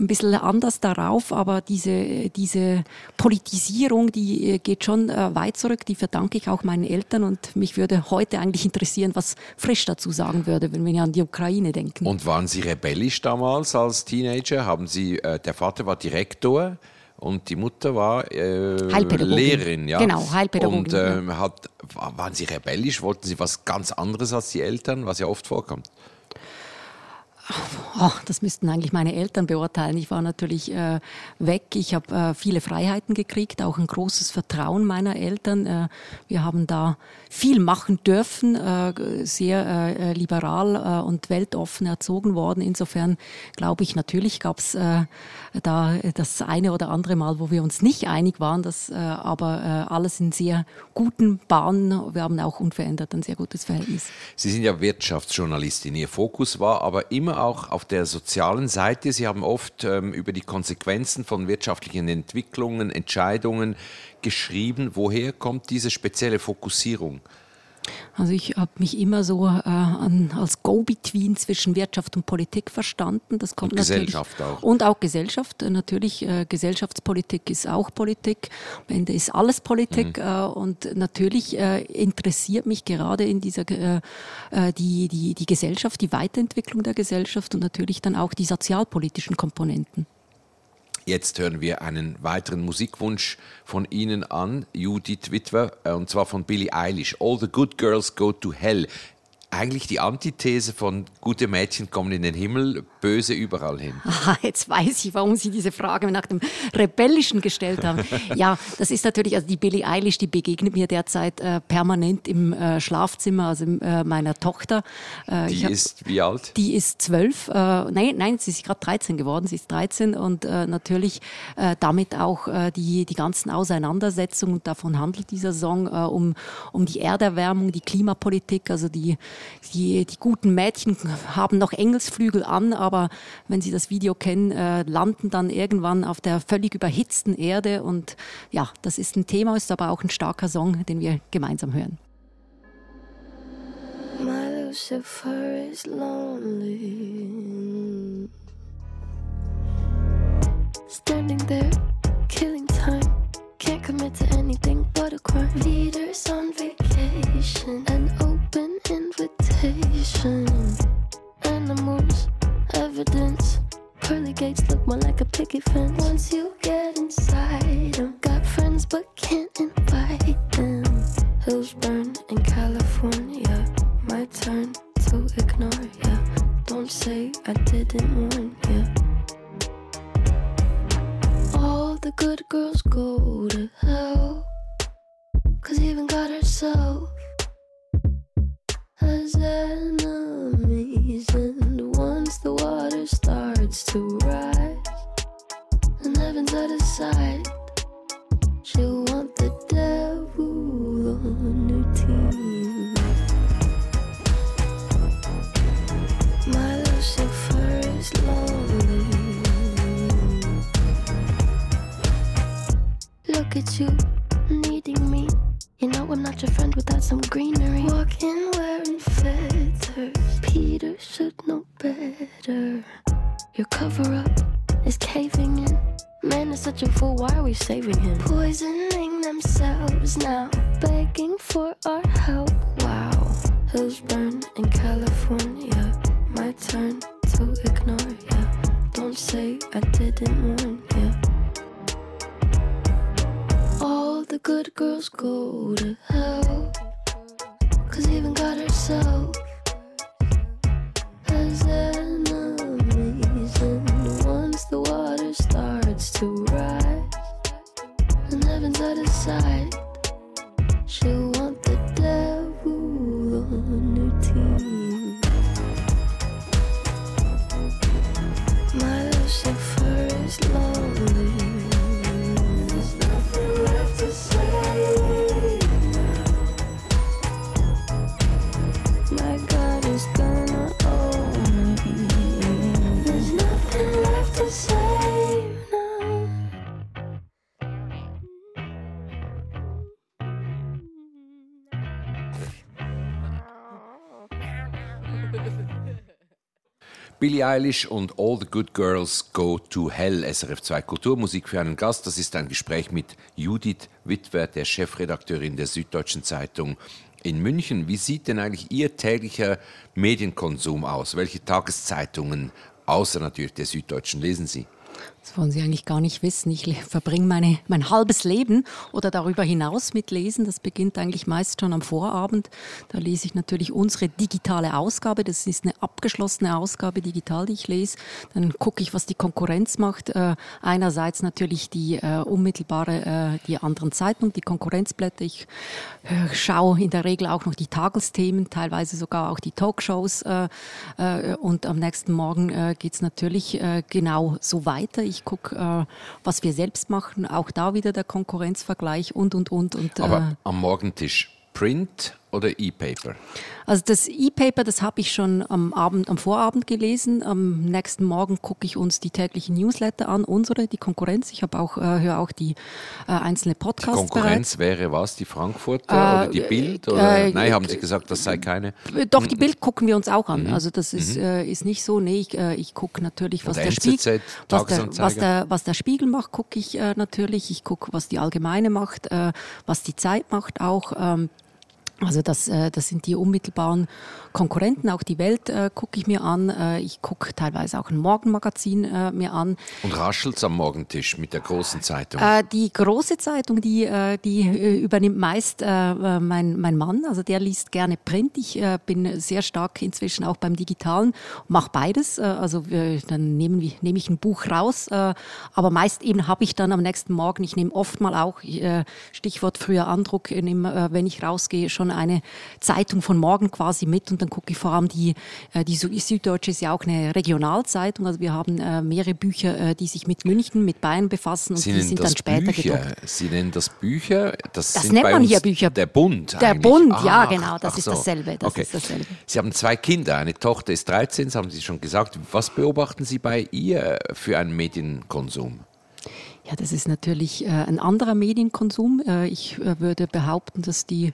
C: ein bisschen anders darauf, aber diese, diese Politisierung, die geht schon weit zurück. Die verdanke ich auch meinen Eltern und mich würde heute eigentlich interessieren, was Frisch dazu sagen würde, wenn wir an die Ukraine denken.
B: Und waren Sie rebellisch damals als Teenager? Haben Sie, der Vater war Direktor? Und die Mutter war äh, Lehrerin, ja.
C: Genau, Heilpädagogin.
B: Und äh, hat, waren sie rebellisch? Wollten sie was ganz anderes als die Eltern, was ja oft vorkommt?
C: Oh, das müssten eigentlich meine Eltern beurteilen. Ich war natürlich äh, weg. Ich habe äh, viele Freiheiten gekriegt, auch ein großes Vertrauen meiner Eltern. Äh, wir haben da viel machen dürfen, äh, sehr äh, liberal äh, und weltoffen erzogen worden. Insofern glaube ich, natürlich gab es da das eine oder andere Mal, wo wir uns nicht einig waren, das aber alles in sehr guten Bahnen. Wir haben auch unverändert ein sehr gutes Verhältnis.
B: Sie sind ja Wirtschaftsjournalistin. Ihr Fokus war aber immer auch auf der sozialen Seite. Sie haben oft ähm, über die Konsequenzen von wirtschaftlichen Entwicklungen, Entscheidungen geschrieben. Woher kommt diese spezielle Fokussierung?
C: Also ich habe mich immer so äh, an, als Go-Between zwischen Wirtschaft und Politik verstanden. Das kommt
B: und Gesellschaft auch.
C: Und auch Gesellschaft. Natürlich, äh, Gesellschaftspolitik ist auch Politik. Am Ende ist alles Politik. Mhm. Äh, und natürlich äh, interessiert mich gerade in dieser äh, äh, die, die, die Gesellschaft, die Weiterentwicklung der Gesellschaft und natürlich dann auch die sozialpolitischen Komponenten.
B: Jetzt hören wir einen weiteren Musikwunsch von Ihnen an, Judith Witwer, äh, und zwar von Billie Eilish. All the good girls go to hell eigentlich die Antithese von gute Mädchen kommen in den Himmel, böse überall hin.
C: Aha, jetzt weiß ich, warum Sie diese Frage nach dem Rebellischen gestellt haben. ja, das ist natürlich, also die Billie Eilish, die begegnet mir derzeit äh, permanent im äh, Schlafzimmer, also äh, meiner Tochter.
B: Äh, die hab, ist wie alt?
C: Die ist zwölf. Äh, nein, nein, sie ist gerade 13 geworden. Sie ist 13 und äh, natürlich damit auch die, die ganzen Auseinandersetzungen, und davon handelt dieser Song, um, um die Erderwärmung, die Klimapolitik, also die die, die guten Mädchen haben noch Engelsflügel an, aber wenn sie das Video kennen, äh, landen dann irgendwann auf der völlig überhitzten Erde. Und ja, das ist ein Thema, ist aber auch ein starker Song, den wir gemeinsam hören. My Lucifer is lonely. Standing there, killing time. Can't commit to anything but a crime. Leaders on vacation, an open invitation. Animals, evidence. Pearly gates look more like a picket fence. Once you get inside them, got friends but can't invite them. Hills burn in California. My turn to ignore ya. Don't say I didn't warn ya. All the good girls go to hell. Cause even God herself has enemies. And once the water starts to rise, and heaven's out of sight, saving him? Poisoning themselves now,
B: Billie Eilish und All the Good Girls Go to Hell, SRF 2 Kulturmusik für einen Gast. Das ist ein Gespräch mit Judith Witwer, der Chefredakteurin der Süddeutschen Zeitung in München. Wie sieht denn eigentlich Ihr täglicher Medienkonsum aus? Welche Tageszeitungen, außer natürlich der Süddeutschen, lesen Sie?
C: Das wollen Sie eigentlich gar nicht wissen. Ich verbringe meine, mein halbes Leben oder darüber hinaus mit Lesen. Das beginnt eigentlich meist schon am Vorabend. Da lese ich natürlich unsere digitale Ausgabe. Das ist eine abgeschlossene Ausgabe digital, die ich lese. Dann gucke ich, was die Konkurrenz macht. Äh, einerseits natürlich die äh, unmittelbare, äh, die anderen Zeitungen, die Konkurrenzblätter. Ich äh, schaue in der Regel auch noch die Tagesthemen, teilweise sogar auch die Talkshows. Äh, äh, und am nächsten Morgen geht es natürlich genau so weiter. Ich gucke, äh, was wir selbst machen. Auch da wieder der Konkurrenzvergleich und, und, und. und äh,
B: Aber am Morgentisch Print oder E-Paper?
C: also das E-Paper, das habe ich schon am Abend, am Vorabend gelesen. Am nächsten Morgen gucke ich uns die täglichen Newsletter an, unsere, die Konkurrenz. Ich habe auch, äh, höre auch die äh, einzelne
B: Die
C: Podcasts
B: Konkurrenz wäre was? Die Frankfurter
C: Äh,
B: oder die Bild? Oder?
C: äh,
B: Nein, haben Sie gesagt, das sei keine.
C: bereits. Doch, die Bild gucken wir uns auch
B: Mhm.
C: an. Also das ist, äh, ist nicht so. Nee, ich, äh, ich gucke natürlich, was der,
B: NZZ,
C: Spiegel, was, der, was, der, was der Spiegel macht, gucke ich äh, natürlich. Ich gucke, was die Allgemeine macht, äh, was die Zeit macht auch. Ähm, also das, äh, das sind die unmittelbaren Konkurrenten. Auch die Welt äh, gucke ich mir an. Äh, ich gucke teilweise auch ein Morgenmagazin äh, mir an.
B: Und raschelt's am Morgentisch mit der großen Zeitung?
C: Äh, die große Zeitung, die, äh, die äh, übernimmt meist äh, äh, mein, mein Mann. Also der liest gerne Print. Ich äh, bin sehr stark inzwischen auch beim Digitalen, mache beides. Äh, also äh, dann nehme nehm ich ein Buch raus, äh, aber meist eben habe ich dann am nächsten Morgen, ich nehme oft mal auch, äh, Stichwort früher Andruck, nehm, äh, wenn ich rausgehe, schon eine Zeitung von morgen quasi mit und dann gucke ich vor allem die, äh, die Sü- Süddeutsche ist ja auch eine Regionalzeitung. Also wir haben äh, mehrere Bücher, äh, die sich mit München, mit Bayern befassen und
B: Sie
C: die sind dann später
B: Bücher.
C: gedruckt.
B: Sie nennen das Bücher. Das,
C: Das
B: sind
C: nennt
B: bei
C: man
B: uns
C: hier Bücher.
B: Der Bund.
C: Der
B: eigentlich.
C: Bund, ja,
B: Ach,
C: genau, das ist
B: so.
C: dasselbe, das
B: okay.
C: ist dasselbe.
B: Sie haben zwei Kinder. Eine Tochter ist 13, das haben Sie schon gesagt. Was beobachten Sie bei ihr für einen Medienkonsum?
C: Ja, das ist natürlich äh, ein anderer Medienkonsum. Äh, ich äh, würde behaupten, dass die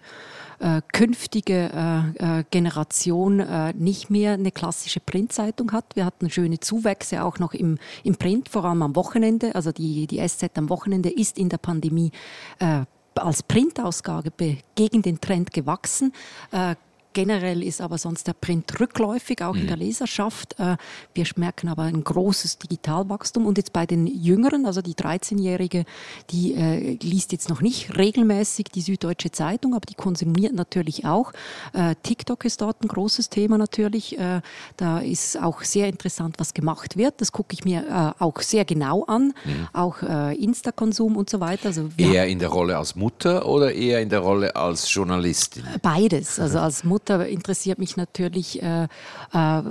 C: äh, künftige äh, äh, Generation äh, nicht mehr eine klassische Printzeitung hat. Wir hatten schöne Zuwächse auch noch im, im Print, vor allem am Wochenende. Also die, die SZ am Wochenende ist in der Pandemie äh, als Printausgabe be- gegen den Trend gewachsen. Äh, Generell ist aber sonst der Print rückläufig, auch in der Leserschaft. Äh, Wir merken aber ein großes Digitalwachstum. Und jetzt bei den Jüngeren, also die 13-Jährige, die äh, liest jetzt noch nicht regelmäßig die Süddeutsche Zeitung, aber die konsumiert natürlich auch. Äh, TikTok ist dort ein großes Thema natürlich. Äh, Da ist auch sehr interessant, was gemacht wird. Das gucke ich mir äh, auch sehr genau an. Auch äh, Insta-Konsum und so weiter. Also
B: Eher in der Rolle als Mutter oder eher in der Rolle als Journalistin?
C: Beides. Also als Mutter interessiert mich natürlich, äh, äh,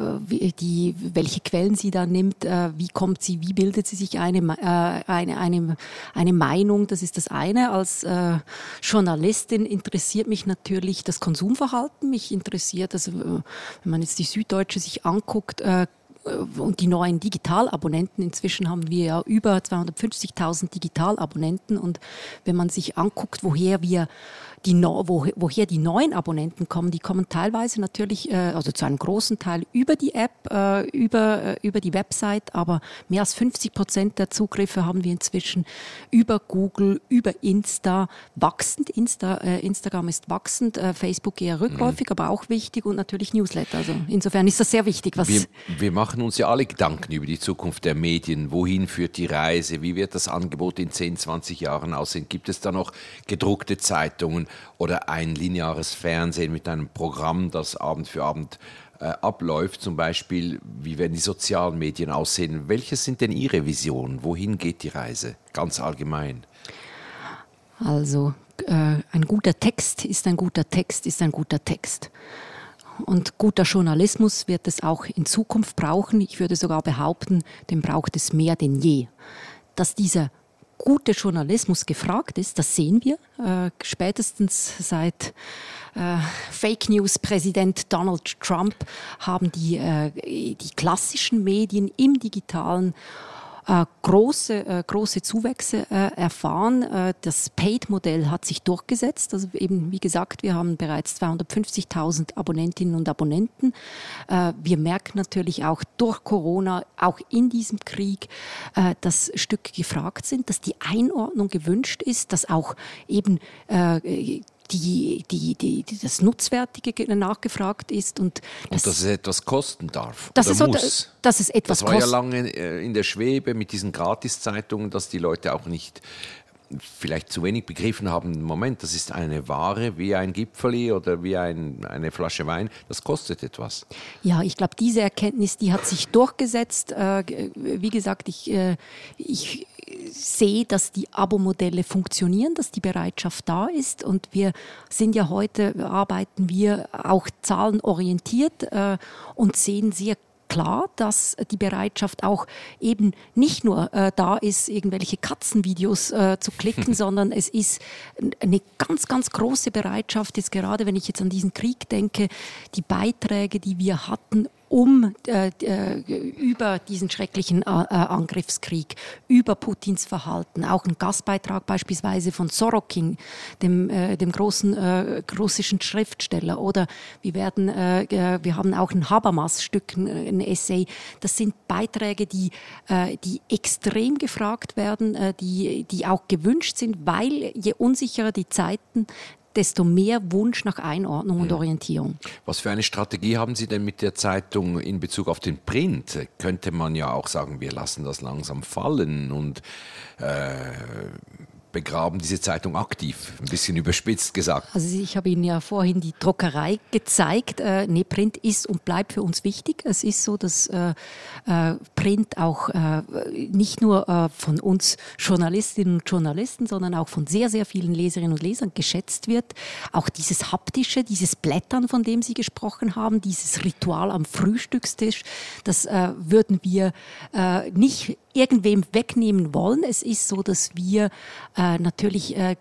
C: die, welche Quellen sie da nimmt, äh, wie kommt sie, wie bildet sie sich eine, äh, eine, eine, eine Meinung. Das ist das eine. Als äh, Journalistin interessiert mich natürlich das Konsumverhalten. Mich interessiert, also, äh, wenn man jetzt die Süddeutsche sich anguckt, äh, und die neuen Digitalabonnenten. Inzwischen haben wir ja über 250.000 Digitalabonnenten. Und wenn man sich anguckt, woher wir die, wo, woher die neuen Abonnenten kommen, die kommen teilweise natürlich, äh, also zu einem großen Teil über die App, äh, über, äh, über die Website, aber mehr als 50 Prozent der Zugriffe haben wir inzwischen über Google, über Insta, wachsend. Insta, äh, Instagram ist wachsend, äh, Facebook eher rückläufig, mhm. aber auch wichtig und natürlich Newsletter. Also insofern ist das sehr wichtig. Was
B: wir, wir machen uns ja alle Gedanken über die Zukunft der Medien. Wohin führt die Reise? Wie wird das Angebot in 10, 20 Jahren aussehen? Gibt es da noch gedruckte Zeitungen oder ein lineares Fernsehen mit einem Programm, das Abend für Abend äh, abläuft? Zum Beispiel, wie werden die sozialen Medien aussehen? Welche sind denn Ihre Visionen? Wohin geht die Reise? Ganz allgemein.
C: Also, äh, ein guter Text ist ein guter Text ist ein guter Text. Und guter Journalismus wird es auch in Zukunft brauchen. Ich würde sogar behaupten, den braucht es mehr denn je. Dass dieser gute Journalismus gefragt ist, das sehen wir äh, spätestens seit äh, Fake News Präsident Donald Trump haben die, äh, die klassischen Medien im digitalen äh, große, äh, große Zuwächse äh, erfahren. Äh, das Paid-Modell hat sich durchgesetzt. Also eben, wie gesagt, wir haben bereits 250.000 Abonnentinnen und Abonnenten. Äh, wir merken natürlich auch durch Corona, auch in diesem Krieg, äh, dass Stücke gefragt sind, dass die Einordnung gewünscht ist, dass auch eben die, die, die, die, das Nutzwertige nachgefragt ist. Und,
B: das, und dass es etwas kosten darf.
C: Dass, es, muss. dass es etwas
B: Das war ja lange äh, in der Schwebe mit diesen Gratiszeitungen, dass die Leute auch nicht vielleicht zu wenig begriffen haben, Moment, das ist eine Ware wie ein Gipfeli oder wie ein, eine Flasche Wein, das kostet etwas.
C: Ja, ich glaube, diese Erkenntnis, die hat sich durchgesetzt. Äh, wie gesagt, ich, äh, ich sehe, dass die Abo-Modelle funktionieren, dass die Bereitschaft da ist. Und wir sind ja heute, arbeiten wir auch zahlenorientiert äh, und sehen sehr klar, dass die Bereitschaft auch eben nicht nur äh, da ist, irgendwelche Katzenvideos äh, zu klicken, sondern es ist eine ganz, ganz große Bereitschaft, jetzt gerade wenn ich jetzt an diesen Krieg denke, die Beiträge, die wir hatten, um äh, äh, über diesen schrecklichen äh, äh, Angriffskrieg, über Putins Verhalten, auch ein Gastbeitrag beispielsweise von Sorokin, dem, äh, dem großen äh, russischen Schriftsteller, oder wir werden, wir haben auch ein Habermas-Stück, ein Essay. Das sind Beiträge, die, die extrem gefragt werden, die, die auch gewünscht sind, weil je unsicherer die Zeiten, desto mehr Wunsch nach Einordnung und Orientierung.
B: Was für eine Strategie haben Sie denn mit der Zeitung in Bezug auf den Print? Könnte man ja auch sagen, wir lassen das langsam fallen und äh, begraben diese Zeitung aktiv, ein bisschen überspitzt gesagt.
C: Also ich habe Ihnen ja vorhin die Druckerei gezeigt. Äh, nee, Print ist und bleibt für uns wichtig. Es ist so, dass äh, äh Print auch äh, nicht nur äh, von uns Journalistinnen und Journalisten, sondern auch von sehr, sehr vielen Leserinnen und Lesern geschätzt wird. Auch dieses haptische, dieses Blättern, von dem Sie gesprochen haben, dieses Ritual am Frühstückstisch, das äh, würden wir nicht irgendwem wegnehmen wollen. Es ist so, dass wir äh, natürlich äh,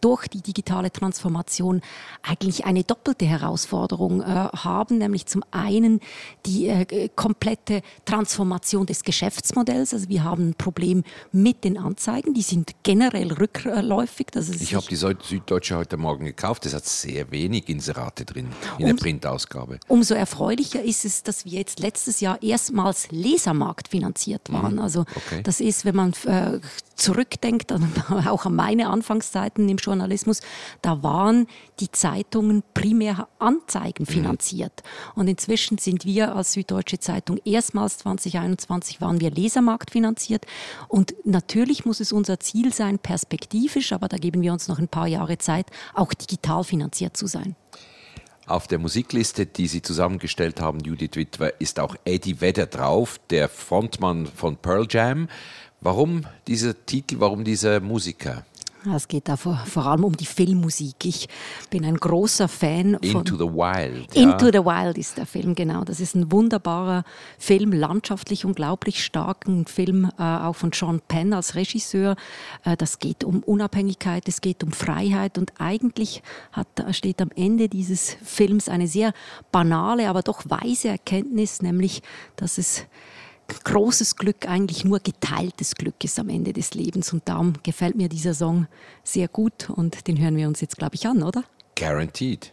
C: durch die digitale Transformation eigentlich eine doppelte Herausforderung äh, haben, nämlich zum einen die äh, komplette Transformation des Geschäftsmodells. Also wir haben ein Problem mit den Anzeigen, die sind generell rückläufig.
B: ich habe die Süddeutsche heute Morgen gekauft, es hat sehr wenig Inserate drin in um, der Printausgabe.
C: Umso erfreulicher ist es, dass wir jetzt letztes Jahr erstmals Lesermarkt finanziert waren. Mhm. Also Okay. Das ist, wenn man äh, zurückdenkt, auch an meine Anfangszeiten im Journalismus, da waren die Zeitungen primär Anzeigen mhm. finanziert. Mhm. Und inzwischen sind wir als Süddeutsche Zeitung erstmals 2021 waren wir Lesermarkt finanziert. Und natürlich muss es unser Ziel sein, perspektivisch, aber da geben wir uns noch ein paar Jahre Zeit, auch digital finanziert zu sein.
B: Auf der Musikliste, die Sie zusammengestellt haben, Judith Witwer, ist auch Eddie Vedder drauf, der Frontmann von Pearl Jam. Warum dieser Titel, warum dieser Musiker?
C: Es geht da vor, vor, allem um die Filmmusik. Ich bin ein großer Fan
B: von Into the Wild.
C: Into the Wild ist der Film, genau. Das ist ein wunderbarer Film, landschaftlich unglaublich stark. Ein Film äh, auch von Sean Penn als Regisseur. Äh, das geht um Unabhängigkeit, es geht um Freiheit und eigentlich hat, steht am Ende dieses Films eine sehr banale, aber doch weise Erkenntnis, nämlich, dass es großes Glück eigentlich nur geteiltes Glück ist am Ende des Lebens. Und darum gefällt mir dieser Song sehr gut und den hören wir uns jetzt, glaube ich, an, oder?
B: Guaranteed.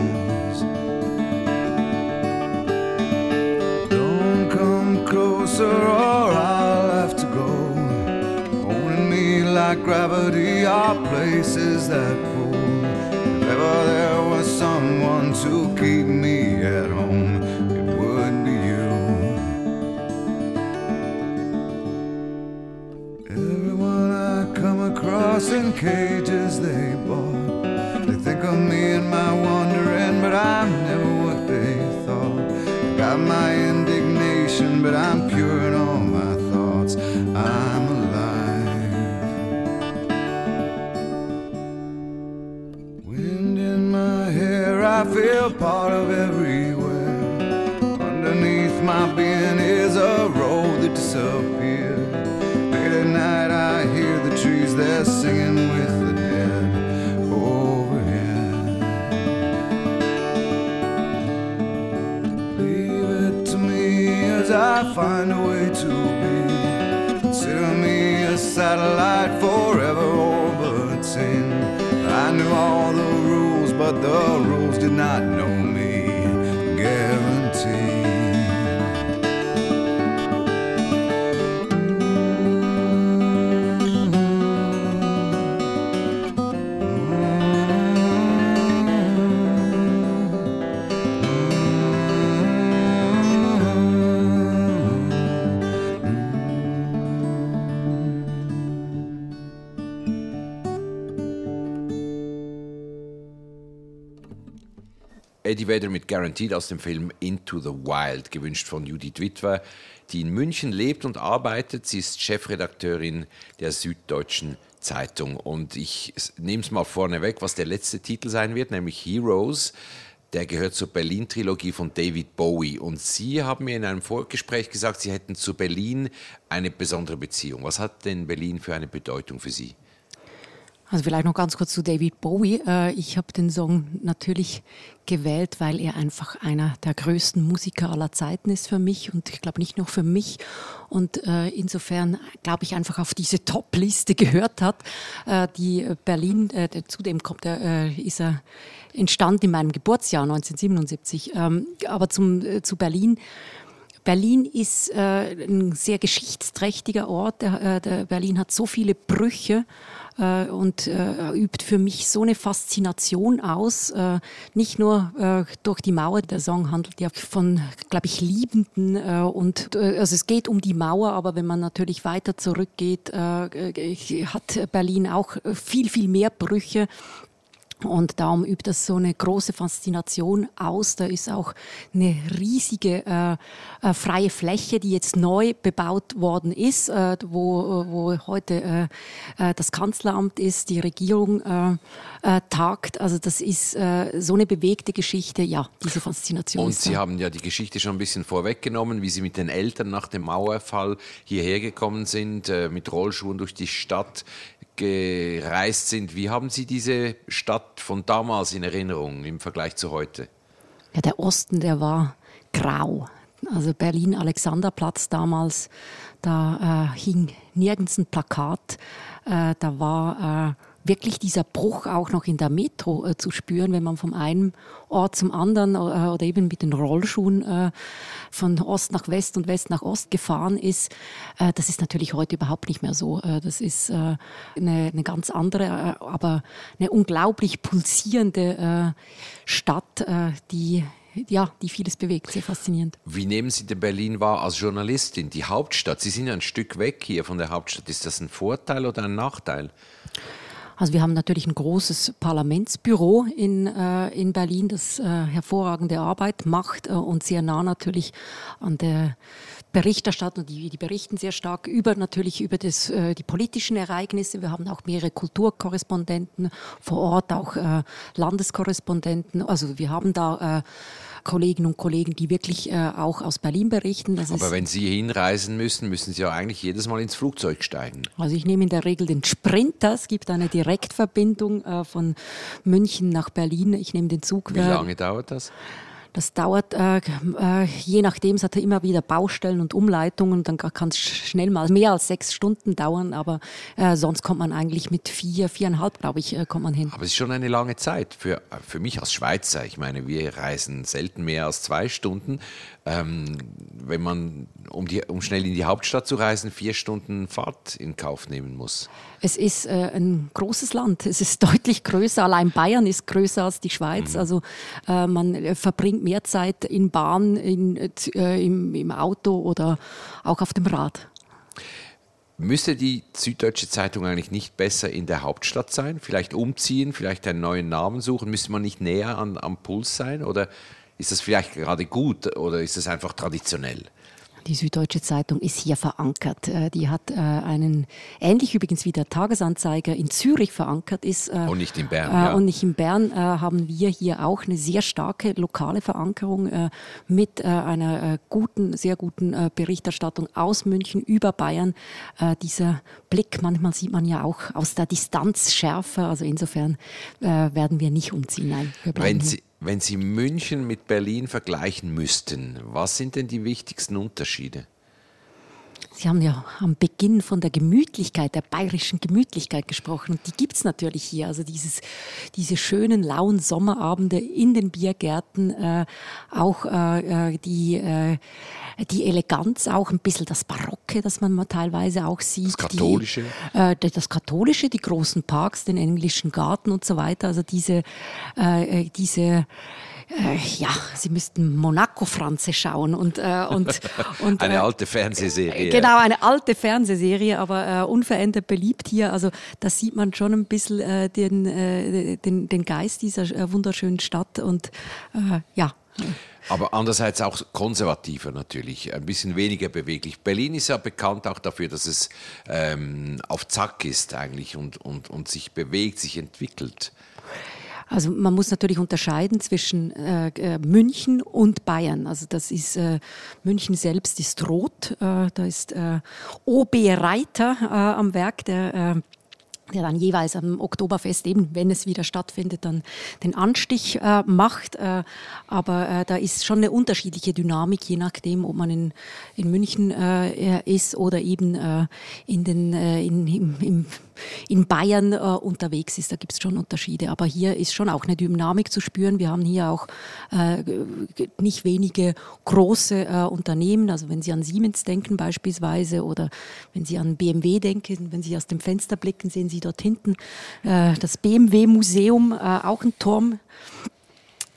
E: Closer or I'll have to go. Holding me like gravity are places that pull. If ever there was someone to keep me at home, it would be you. Everyone I come across in cages they bought. They think of me and my wandering, but I'm never Part of everywhere. Underneath my being is a road that disappeared. Late at night, I hear the trees, they're singing with the dead overhead. Leave it to me as I find a way to be. Consider me a satellite forever the rules did not know
B: Eddie Vedder mit Guaranteed aus dem Film Into the Wild, gewünscht von Judith Witwer, die in München lebt und arbeitet. Sie ist Chefredakteurin der Süddeutschen Zeitung. Und ich nehme es mal vorne weg, was der letzte Titel sein wird, nämlich Heroes. Der gehört zur Berlin-Trilogie von David Bowie. Und Sie haben mir in einem Vorgespräch gesagt, Sie hätten zu Berlin eine besondere Beziehung. Was hat denn Berlin für eine Bedeutung für Sie?
C: Also vielleicht noch ganz kurz zu David Bowie. Äh, Ich habe den Song natürlich gewählt, weil er einfach einer der größten Musiker aller Zeiten ist für mich und ich glaube nicht nur für mich. Und äh, insofern glaube ich einfach auf diese Top-Liste gehört hat, äh, die Berlin, zudem kommt er, ist er entstanden in meinem Geburtsjahr 1977. Ähm, aber zum, zu Berlin. Berlin ist ein sehr geschichtsträchtiger Ort. Berlin hat so viele Brüche äh, und äh, übt für mich so eine Faszination aus. Äh, nicht nur äh, durch die Mauer. Der Song handelt ja von, glaube ich, Liebenden äh, und äh, also es geht um die Mauer, aber wenn man natürlich weiter zurückgeht, äh, äh, hat Berlin auch viel, viel mehr Brüche. Und darum übt das so eine große Faszination aus. Da ist auch eine riesige äh, äh, freie Fläche, die jetzt neu bebaut worden ist, äh, wo, wo heute äh, äh, das Kanzleramt ist, die Regierung tagt. Also das ist so eine bewegte Geschichte. Ja, diese Faszination.
B: Und Sie
C: da.
B: haben ja die Geschichte schon ein bisschen vorweggenommen, wie Sie mit den Eltern nach dem Mauerfall hierher gekommen sind, mit Rollschuhen durch die Stadt gereist sind. Wie haben Sie diese Stadt von damals in Erinnerung im Vergleich zu heute?
C: Ja, der Osten, der war grau. Also Berlin, Alexanderplatz damals, da äh, hing nirgends ein Plakat. Äh, da war äh, wirklich dieser Bruch auch noch in der Metro äh, zu spüren, wenn man vom einen Ort zum anderen äh, oder eben mit den Rollschuhen äh, von Ost nach West und West nach Ost gefahren ist. Äh, das ist natürlich heute überhaupt nicht mehr so. Äh, das ist äh, eine, eine ganz andere, aber eine unglaublich pulsierende Stadt, die ja, die vieles bewegt, sehr faszinierend.
B: Wie nehmen Sie denn Berlin wahr als Journalistin, die Hauptstadt? Sie sind ja ein Stück weg hier von der Hauptstadt. Ist das ein Vorteil oder ein Nachteil?
C: Also wir haben natürlich ein großes Parlamentsbüro in, äh, in Berlin, das äh, hervorragende Arbeit macht äh, und sehr nah natürlich an der Berichterstattung, die, die berichten sehr stark über natürlich über das, äh, die politischen Ereignisse. Wir haben auch mehrere Kulturkorrespondenten vor Ort, auch äh, Landeskorrespondenten. Also wir haben da äh, Kolleginnen und Kollegen, die wirklich äh, auch aus Berlin berichten.
B: Das Aber wenn Sie hinreisen müssen, müssen Sie ja eigentlich jedes Mal ins Flugzeug steigen.
C: Also ich nehme in der Regel den Sprinter. Es gibt eine Direktverbindung äh, von München nach Berlin. Ich nehme den Zug.
B: Wie lange dauert das?
C: Das dauert, äh, äh, je nachdem, es hat immer wieder Baustellen und Umleitungen, dann kann es schnell mal mehr als sechs Stunden dauern, aber äh, sonst kommt man eigentlich mit vier, viereinhalb, glaube ich, äh, kommt man hin.
B: Aber es ist schon eine lange Zeit für, für mich als Schweizer. Ich meine, wir reisen selten mehr als zwei Stunden. Ähm, wenn man, um, die, um schnell in die Hauptstadt zu reisen, vier Stunden Fahrt in Kauf nehmen muss.
C: Es ist äh, ein großes Land. Es ist deutlich größer. Allein Bayern ist größer als die Schweiz. Mhm. Also äh, man äh, verbringt mehr Zeit in Bahn, in, äh, im, im Auto oder auch auf dem Rad.
B: Müsste die Süddeutsche Zeitung eigentlich nicht besser in der Hauptstadt sein? Vielleicht umziehen, vielleicht einen neuen Namen suchen? Müsste man nicht näher an, am Puls sein? Oder ist das vielleicht gerade gut oder ist es einfach traditionell?
C: Die Süddeutsche Zeitung ist hier verankert. Äh, die hat äh, einen, ähnlich übrigens wie der Tagesanzeiger in Zürich verankert ist.
B: Äh, und nicht in Bern. Ja.
C: Und nicht in Bern haben wir hier auch eine sehr starke lokale Verankerung mit einer guten, sehr guten Berichterstattung aus München über Bayern. Dieser Blick, manchmal sieht man ja auch aus der Distanz schärfer. Also insofern werden wir nicht umziehen. Nein,
B: wir bleiben Wenn Sie München mit Berlin vergleichen müssten, was sind denn die wichtigsten Unterschiede?
C: Sie haben ja am Beginn von der Gemütlichkeit, der bayerischen Gemütlichkeit gesprochen. Und die gibt es natürlich hier. Also dieses, diese schönen, lauen Sommerabende in den Biergärten, äh, auch äh, äh die, äh, die Eleganz, auch ein bisschen das Barocke, das man teilweise auch sieht. Das
B: Katholische?
C: Die, äh, das Katholische, die großen Parks, den englischen Garten und so weiter. Also diese, äh, diese äh, ja, Sie müssten Monaco-Franze schauen und, äh, und, und
B: eine äh, alte Fernsehserie.
C: Genau, eine alte Fernsehserie, aber äh, unverändert beliebt hier. Also da sieht man schon ein bisschen äh, den, äh, den, den Geist dieser wunderschönen Stadt und ja.
B: Aber andererseits auch konservativer natürlich, ein bisschen weniger beweglich. Berlin ist ja bekannt auch dafür, dass es ähm, auf Zack ist eigentlich und, und, und sich bewegt, sich entwickelt.
C: Also man muss natürlich unterscheiden zwischen äh, äh, München und Bayern. Also das ist äh, München selbst ist rot. Äh, da ist äh, OB Reiter äh, am Werk, der der dann jeweils am Oktoberfest eben, wenn es wieder stattfindet, dann den Anstich äh, macht. Äh, aber äh, da ist schon eine unterschiedliche Dynamik, je nachdem, ob man in, in München äh, ist oder eben äh, in den, äh, in, im, im in Bayern äh, unterwegs ist. Da gibt es schon Unterschiede. Aber hier ist schon auch eine Dynamik zu spüren. Wir haben hier auch äh, nicht wenige große äh, Unternehmen. Also wenn Sie an Siemens denken beispielsweise oder wenn Sie an BMW denken, wenn Sie aus dem Fenster blicken, sehen Sie dort hinten äh, das BMW-Museum, äh, auch ein Turm.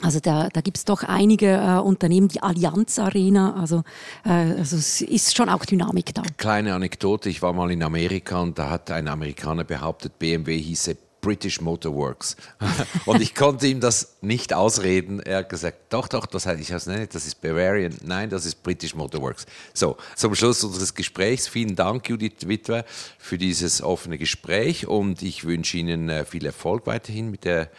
C: Also da, da gibt es doch einige äh, Unternehmen, die Allianz Arena, also, äh, also es ist schon auch Dynamik da.
B: Kleine Anekdote, ich war mal in Amerika und da hat ein Amerikaner behauptet, BMW hieße British Motor Works. und ich konnte ihm das nicht ausreden. Er hat gesagt, doch, doch, das heißt, ich weiß nicht, das ist Bavarian. Nein, das ist British Motor Works. So, zum Schluss unseres Gesprächs. Vielen Dank, Judith Witwer, für dieses offene Gespräch und ich wünsche Ihnen äh, viel Erfolg weiterhin mit der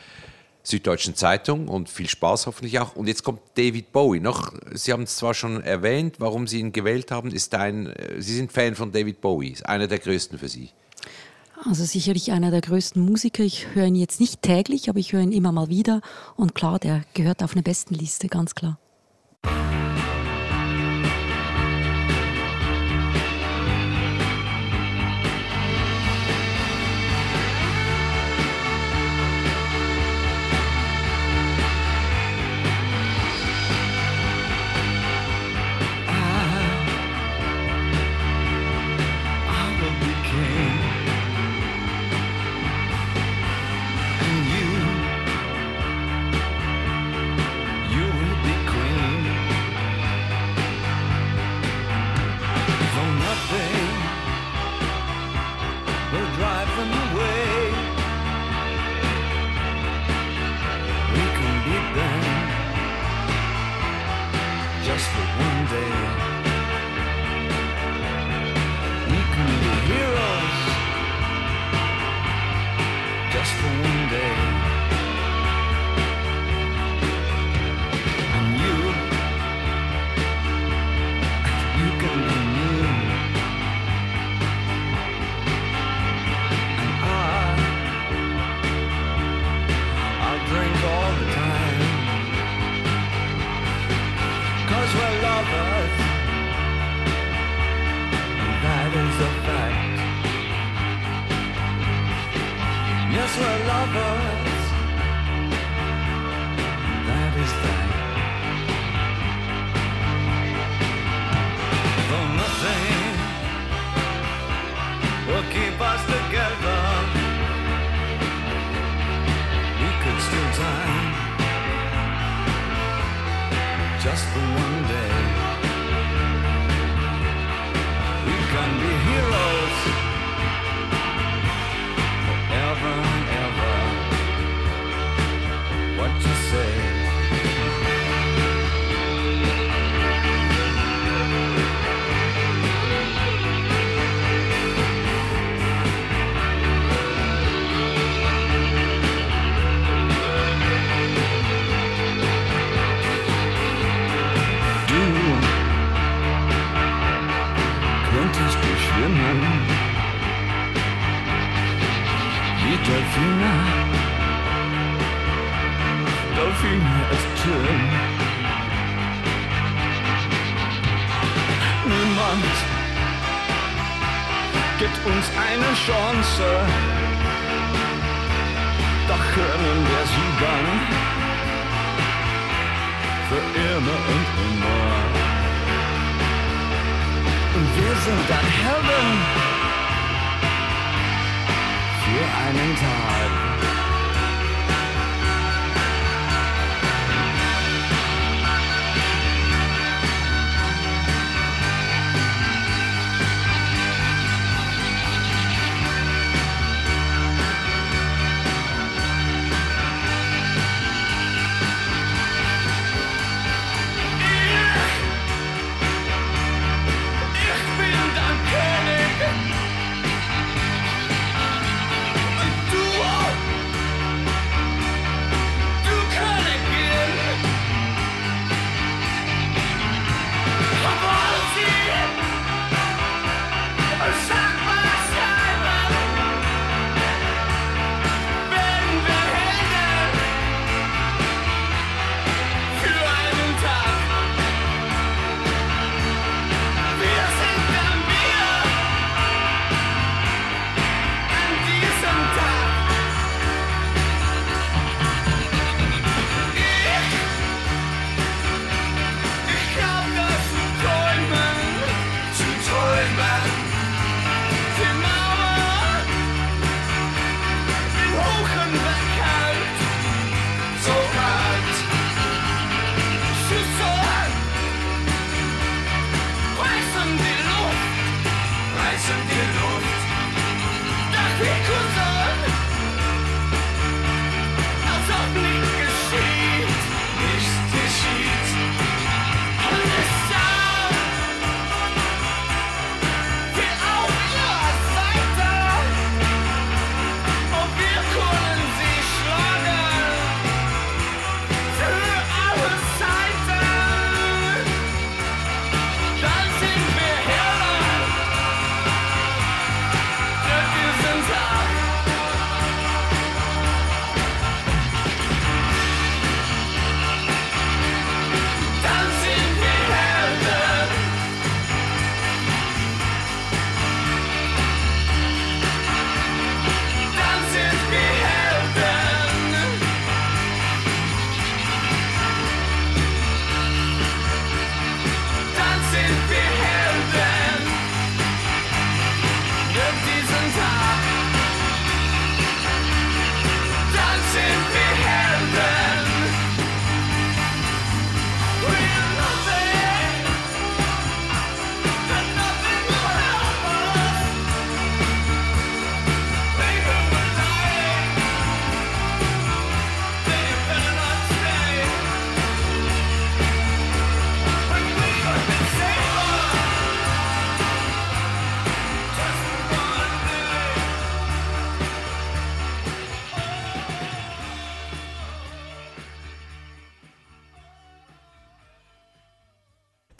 B: Süddeutschen Zeitung und viel Spaß hoffentlich auch. Und jetzt kommt David Bowie. Noch, Sie haben es zwar schon erwähnt, warum Sie ihn gewählt haben, ist ein, äh, Sie sind Fan von David Bowie, ist einer der größten für Sie.
C: Also sicherlich einer der größten Musiker. Ich höre ihn jetzt nicht täglich, aber ich höre ihn immer mal wieder. Und klar, der gehört auf eine Bestenliste, ganz klar.
A: Für einen Tag.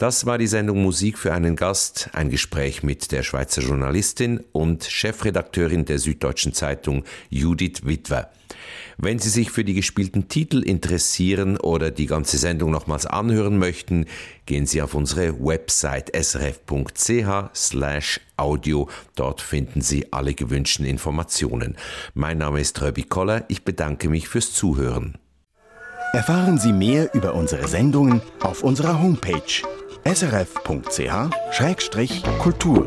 B: Das war die Sendung Musik für einen Gast, ein Gespräch mit der Schweizer Journalistin und Chefredakteurin der Süddeutschen Zeitung Judith Witwer. Wenn Sie sich für die gespielten Titel interessieren oder die ganze Sendung nochmals anhören möchten, gehen Sie auf unsere Website srf.ch slash audio. Dort finden Sie alle gewünschten Informationen. Mein Name ist Röbi Koller. Ich bedanke mich fürs Zuhören.
F: Erfahren Sie mehr über unsere Sendungen auf unserer Homepage srf.ch-kultur.